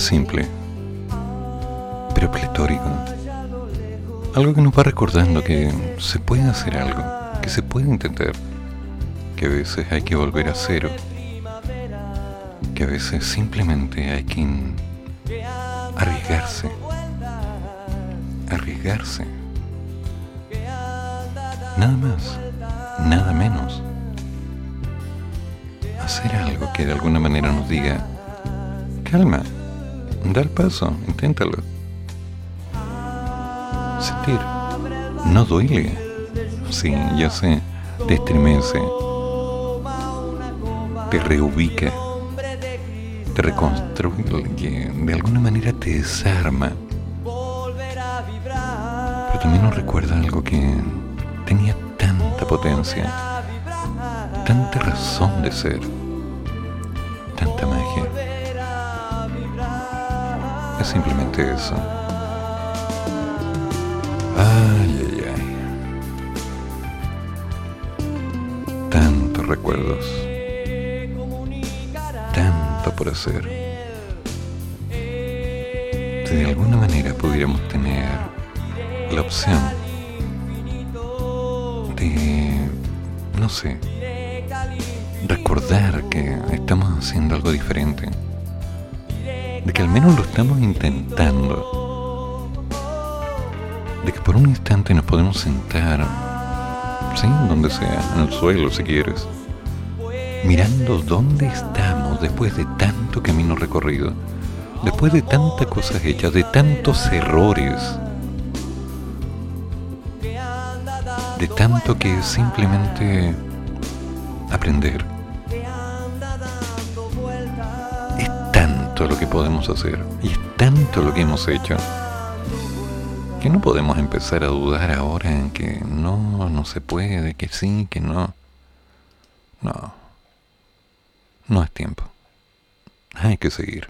simple, pero pletórico. Algo que nos va recordando que se puede hacer algo, que se puede intentar, que a veces hay que volver a cero, que a veces simplemente hay que arriesgarse, arriesgarse. Nada más, nada menos hacer algo que de alguna manera nos diga, calma, da el paso, inténtalo. Sentir, no duele. Sí, ya sé, te estremece. te reubica, te reconstruye, de alguna manera te desarma. Pero también nos recuerda algo que tenía tanta potencia, tanta razón de ser, Simplemente eso. Ay, ay, ay. Tantos recuerdos. Tanto por hacer. Si de alguna manera pudiéramos tener la opción de, no sé, recordar que estamos haciendo algo diferente. Que al menos lo estamos intentando. De que por un instante nos podemos sentar, sí, donde sea, en el suelo si quieres, mirando dónde estamos después de tanto camino recorrido, después de tantas cosas hechas, de tantos errores, de tanto que simplemente aprender. Tanto lo que podemos hacer y es tanto lo que hemos hecho que no podemos empezar a dudar ahora en que no, no se puede, que sí, que no. No. No es tiempo. Hay que seguir.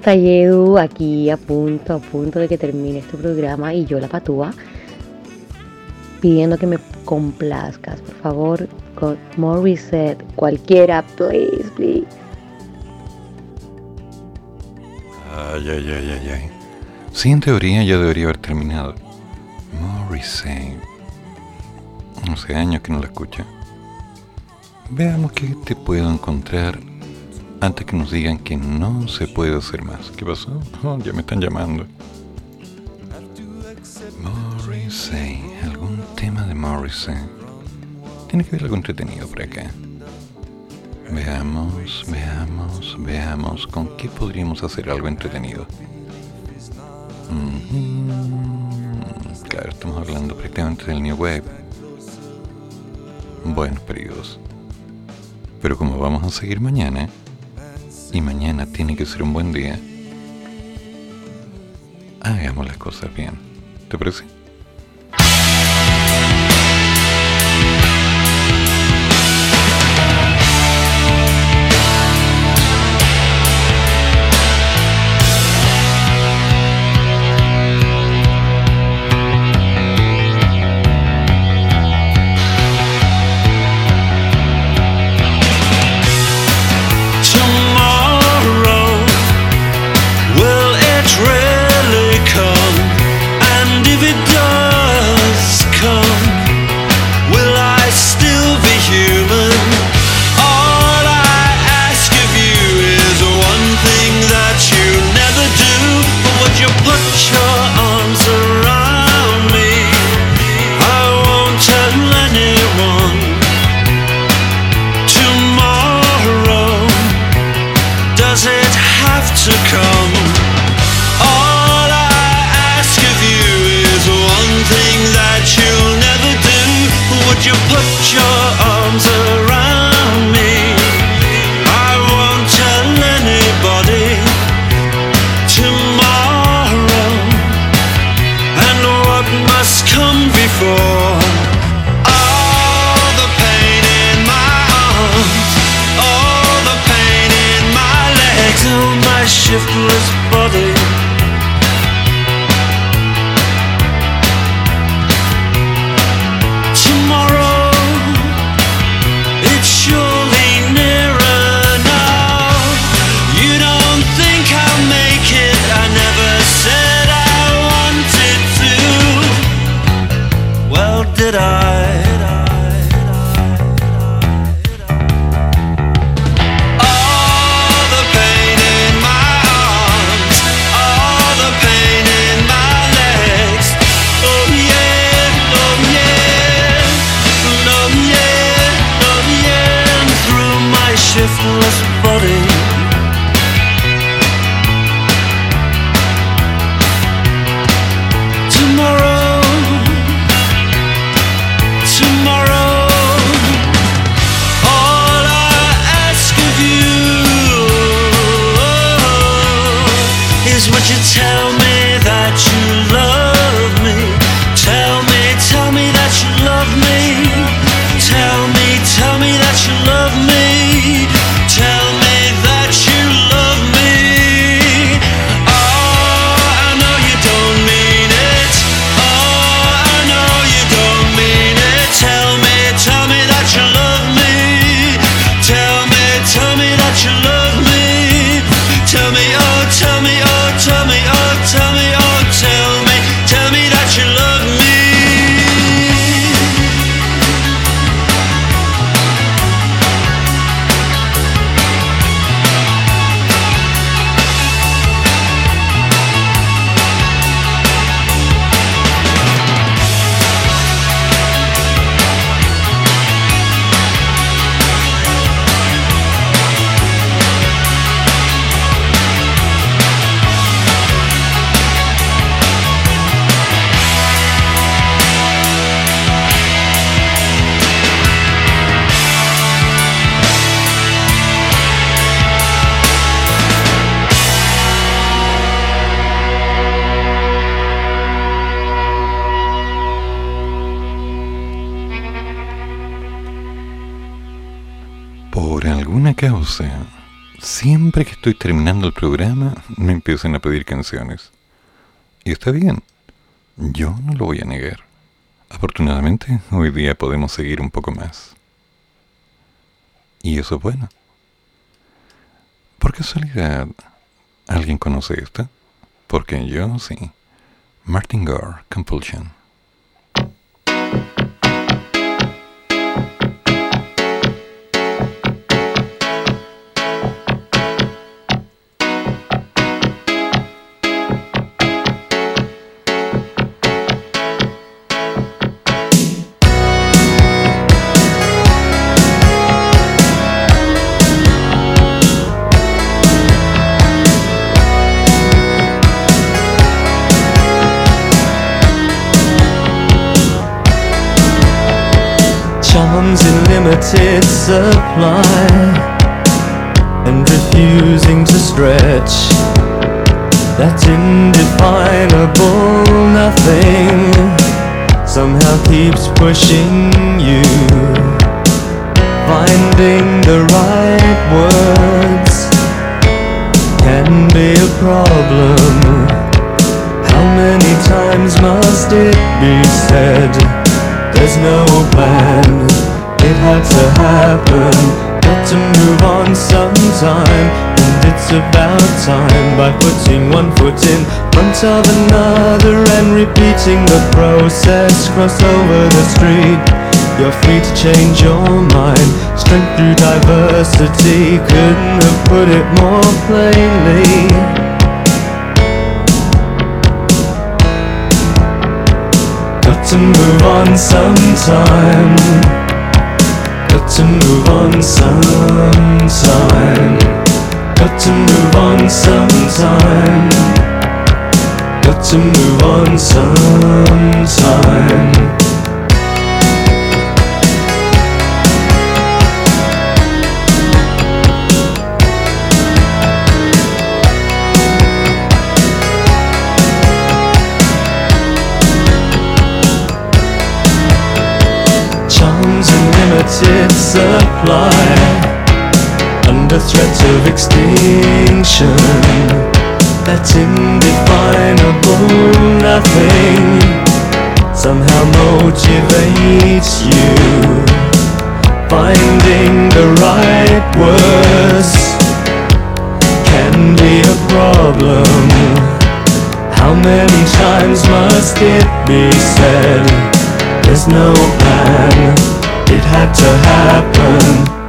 Está Yedu? Aquí a punto, a punto de que termine este programa y yo la patúa pidiendo que me complazcas, por favor, con More Reset, cualquiera, please, please. Ay, ay, ay, ay, ay. Sí, en teoría ya debería haber terminado. Morrissey. Hace años que no la escucho. Veamos qué te puedo encontrar antes que nos digan que no se puede hacer más. ¿Qué pasó? Oh, ya me están llamando. Morrissey. ¿Algún tema de Morrissey? Tiene que haber algo entretenido por acá. Veamos, veamos, veamos con qué podríamos hacer algo entretenido. Claro, estamos hablando prácticamente del New Wave. Buenos periodos. Pero como vamos a seguir mañana, y mañana tiene que ser un buen día, hagamos las cosas bien. ¿Te parece? budding estoy terminando el programa me empiezan a pedir canciones. Y está bien, yo no lo voy a negar. Afortunadamente, hoy día podemos seguir un poco más. Y eso es bueno. ¿Por casualidad alguien conoce esta? Porque yo sí. Martin Gore, Compulsion. Limited supply and refusing to stretch. That indefinable nothing somehow keeps pushing you. Finding the right words can be a problem. How many times must it be said? There's no plan, it had to happen. Got to move on sometime, and it's about time by putting one foot in front of another and repeating the process. Cross over the street. You're free to change your mind. Strength through diversity. Couldn't have put it more plainly. Got to move on sometime. To move on sometime. Got to move on sometime. Got to move on sometime. Limited supply Under threat of extinction. That indefinable nothing Somehow motivates you. Finding the right words Can be a problem. How many times must it be said? There's no plan It had to happen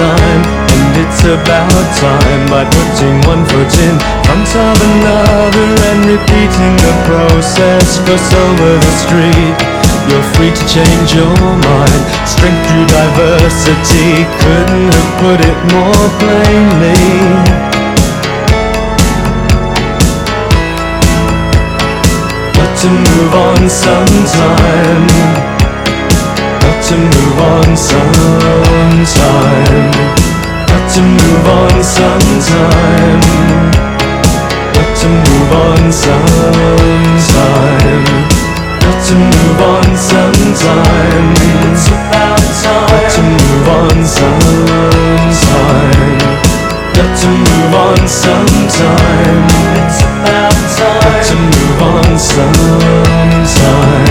sometime And it's about time. By putting one foot in front of another And repeating the process Cross over the street. You're free to change your mind. Strength through diversity Couldn't have put it more plainly. To move on sometime to move on sometime. Got to move on sometime. Got to move on sometime. Got to move on sometime. It's about time. Got to move on sometime. Got to move on sometime. It's about time. Got to move on sometime.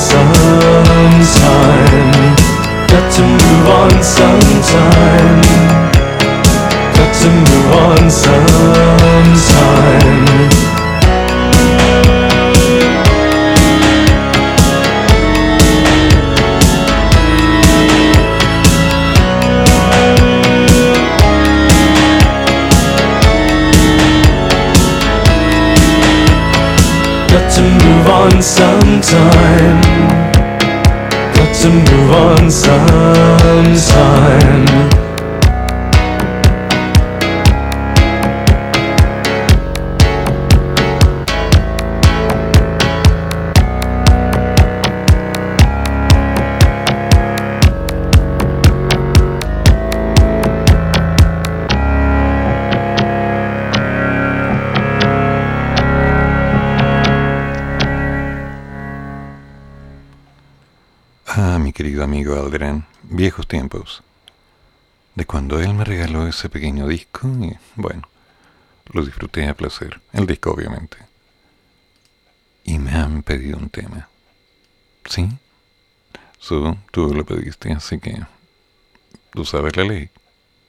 sometime. Got to move on sometime. Got to move on sometime. Got to move on sometime to move on sometime. eran viejos tiempos. De cuando él me regaló ese pequeño disco y, bueno, lo disfruté a placer. El disco, obviamente. Y me han pedido un tema. ¿Sí? So, tú lo pediste, así que tú sabes la ley.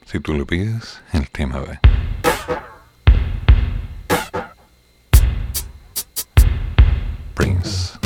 Si tú lo pides, el tema va. Prince.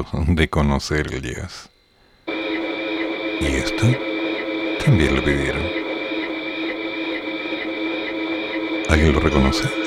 de conocer el jazz. Y esto también lo pidieron. ¿Alguien lo reconoce?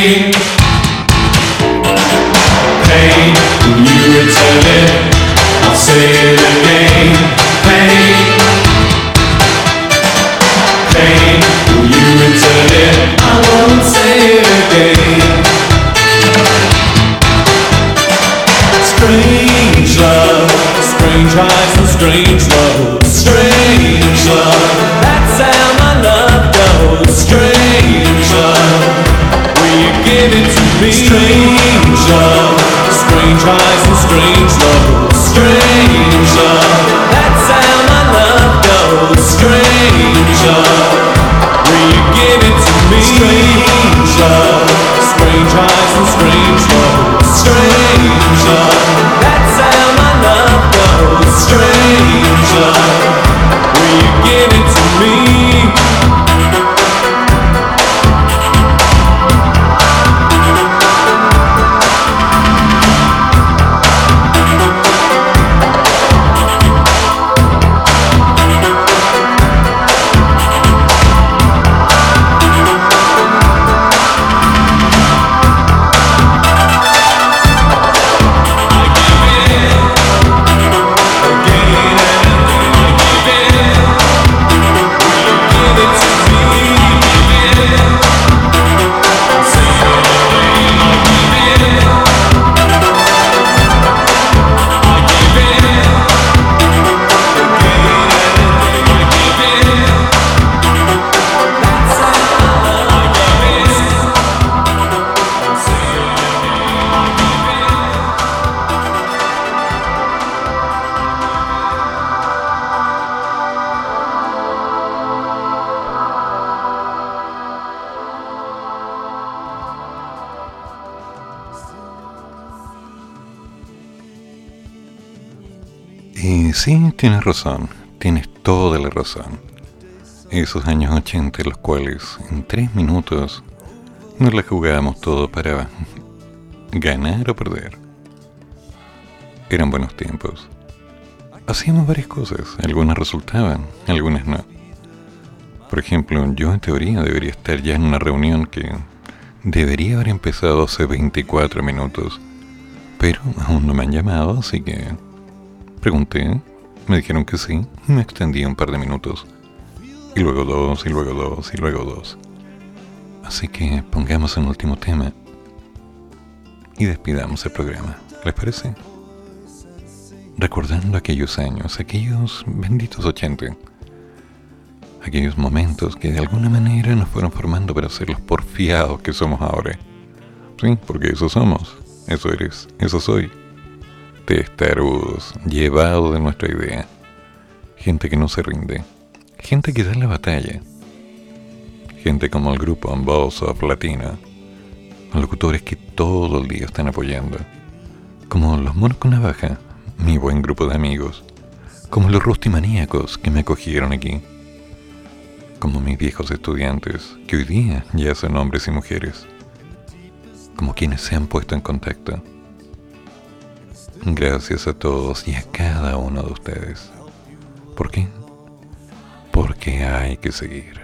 Amen. Tienes razón, tienes toda la razón. Esos años 80 en los cuales en tres minutos nos la jugábamos todo para ganar o perder. Eran buenos tiempos. Hacíamos varias cosas, algunas resultaban, algunas no. Por ejemplo, yo en teoría debería estar ya en una reunión que debería haber empezado hace 24 minutos, pero aún no me han llamado, así que pregunté, me dijeron que sí, me extendí un par de minutos. Y luego dos, y luego dos, y luego dos. Así que pongamos un último tema y despidamos el programa. ¿Les parece? Recordando aquellos años, aquellos benditos 80, aquellos momentos que de alguna manera nos fueron formando para ser los porfiados que somos ahora. Sí, porque eso somos, eso eres, eso soy. Testarudos, llevados de nuestra idea. Gente que no se rinde. Gente que da la batalla, gente como el grupo Boss of Latina, locutores que todo el día están apoyando, como los monos con navaja, mi buen grupo de amigos, como los rustimaníacos que me acogieron aquí, como mis viejos estudiantes, que hoy día ya son hombres y mujeres, como quienes se han puesto en contacto. Gracias a todos y a cada uno de ustedes. ¿Por qué? porque hay que seguir.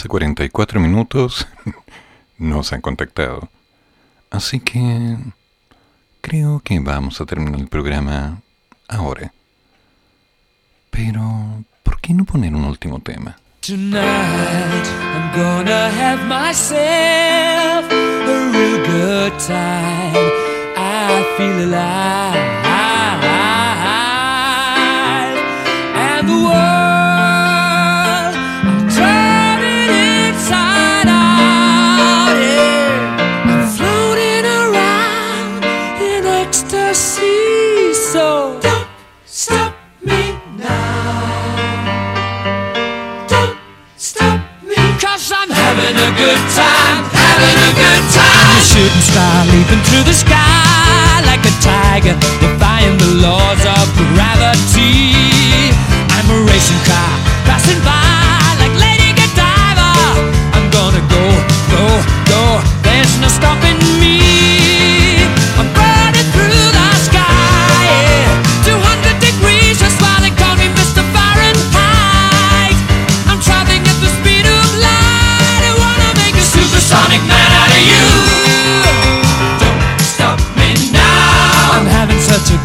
Hace 44 minutos. no se han contactado. Así que creo que vamos a terminar el programa ahora. Pero, ¿por qué no poner un último tema? Tonight I'm gonna have myself a real good time. I feel alive. Star leaping through the sky like a tiger, defying the laws of gravity. I'm a racing car passing by like Lady Godiva. I'm gonna go, go, go. There's no stopping me. I'm burning through the sky. Yeah. 200 degrees, that's why they call me Mr. Fahrenheit. I'm traveling at the speed of light. I wanna make a supersonic man out of you.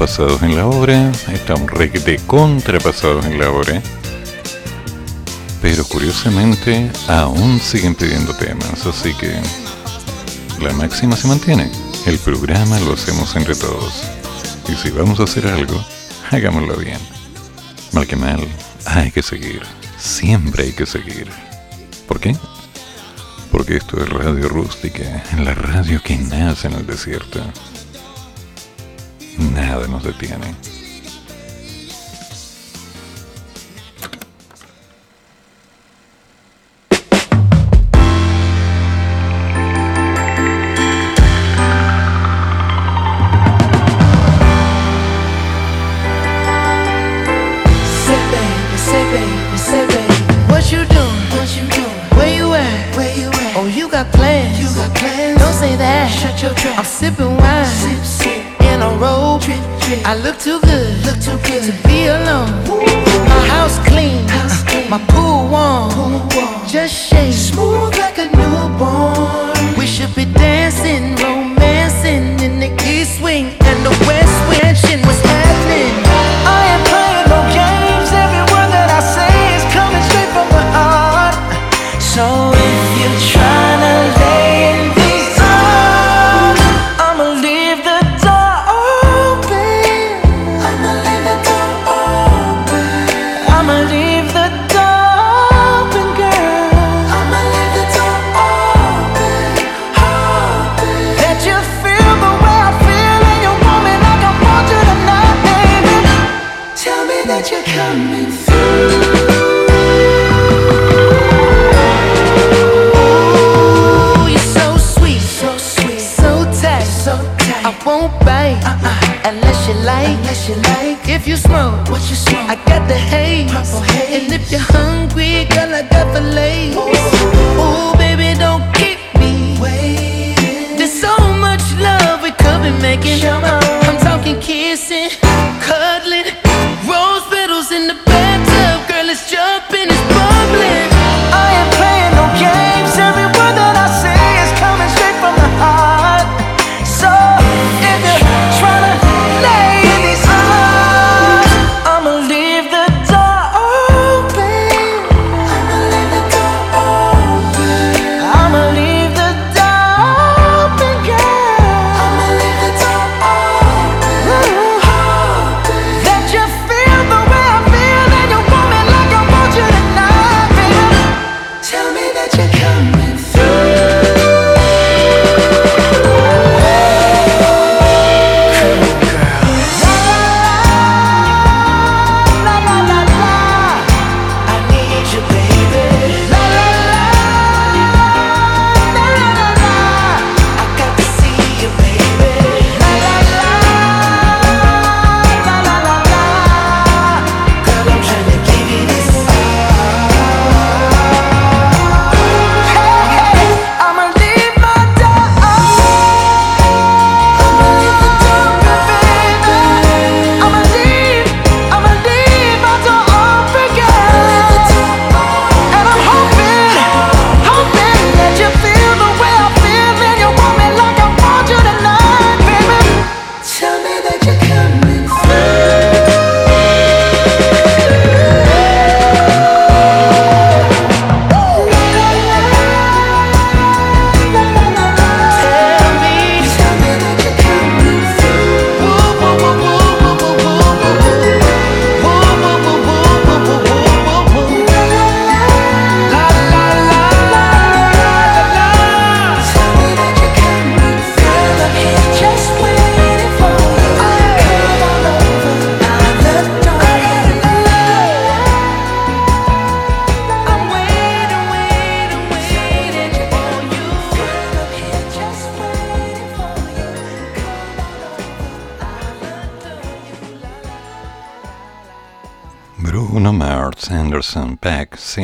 pasados en la hora, estamos de contrapasados en la hora, pero curiosamente aún siguen pidiendo temas, así que la máxima se mantiene. El programa lo hacemos entre todos. Y si vamos a hacer algo, hagámoslo bien. Mal que mal, hay que seguir. Siempre hay que seguir. ¿Por qué? Porque esto es radio rústica, la radio que nace en el desierto. Nada nos detiene.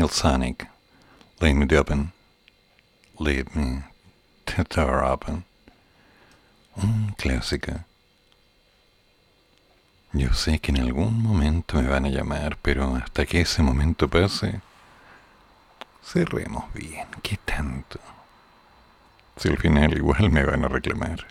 Sonic. Lead me open. Lead me to tower open. Un clásico. Yo sé que en algún momento me van a llamar, pero hasta que ese momento pase, cerremos bien. ¿Qué tanto? Si al final igual me van a reclamar.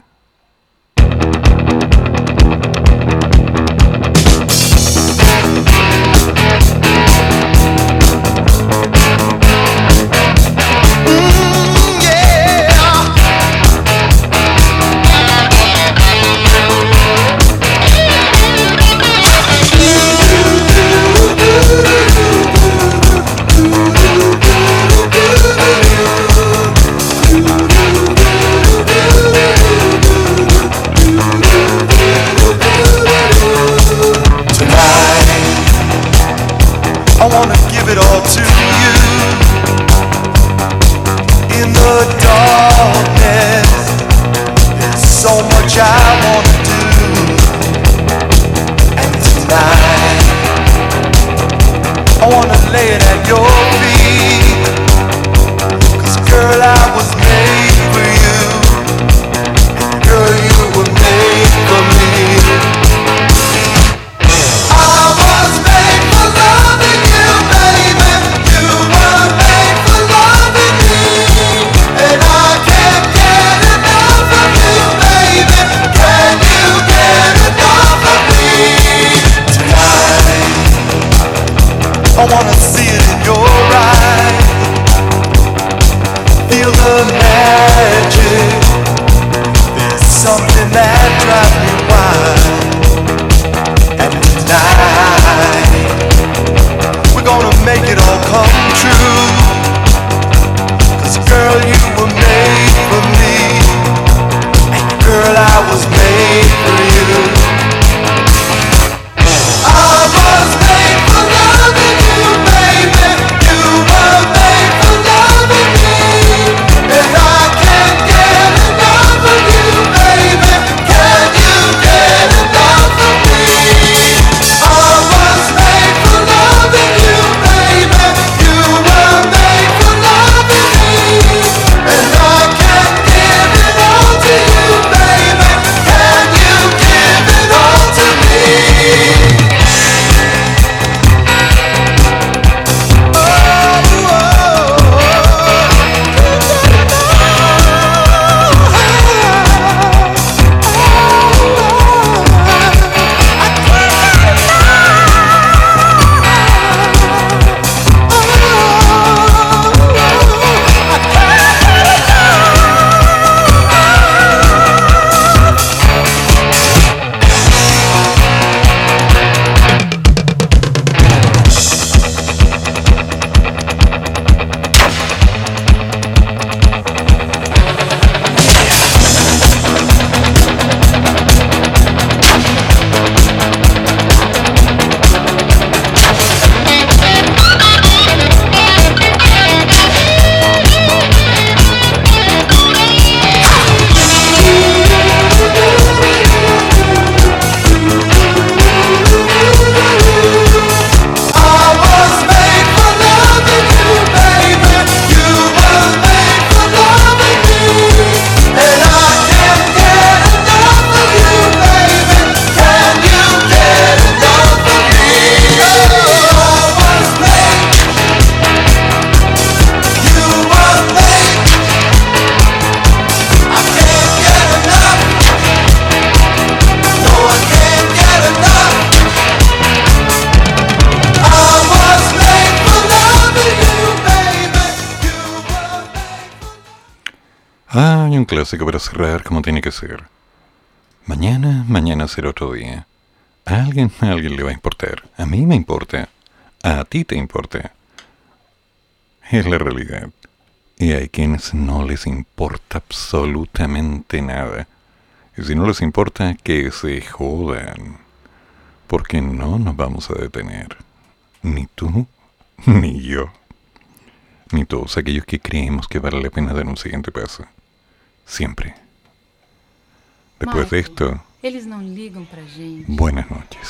Un clásico para cerrar como tiene que ser. Mañana, mañana será otro día. A alguien, a alguien le va a importar. A mí me importa. A ti te importa. Es la realidad. Y hay quienes no les importa absolutamente nada. Y si no les importa, que se jodan. Porque no nos vamos a detener. Ni tú, ni yo. Ni todos aquellos que creemos que vale la pena dar un siguiente paso. Siempre. Después de esto, Eles não ligam pra gente. buenas noches.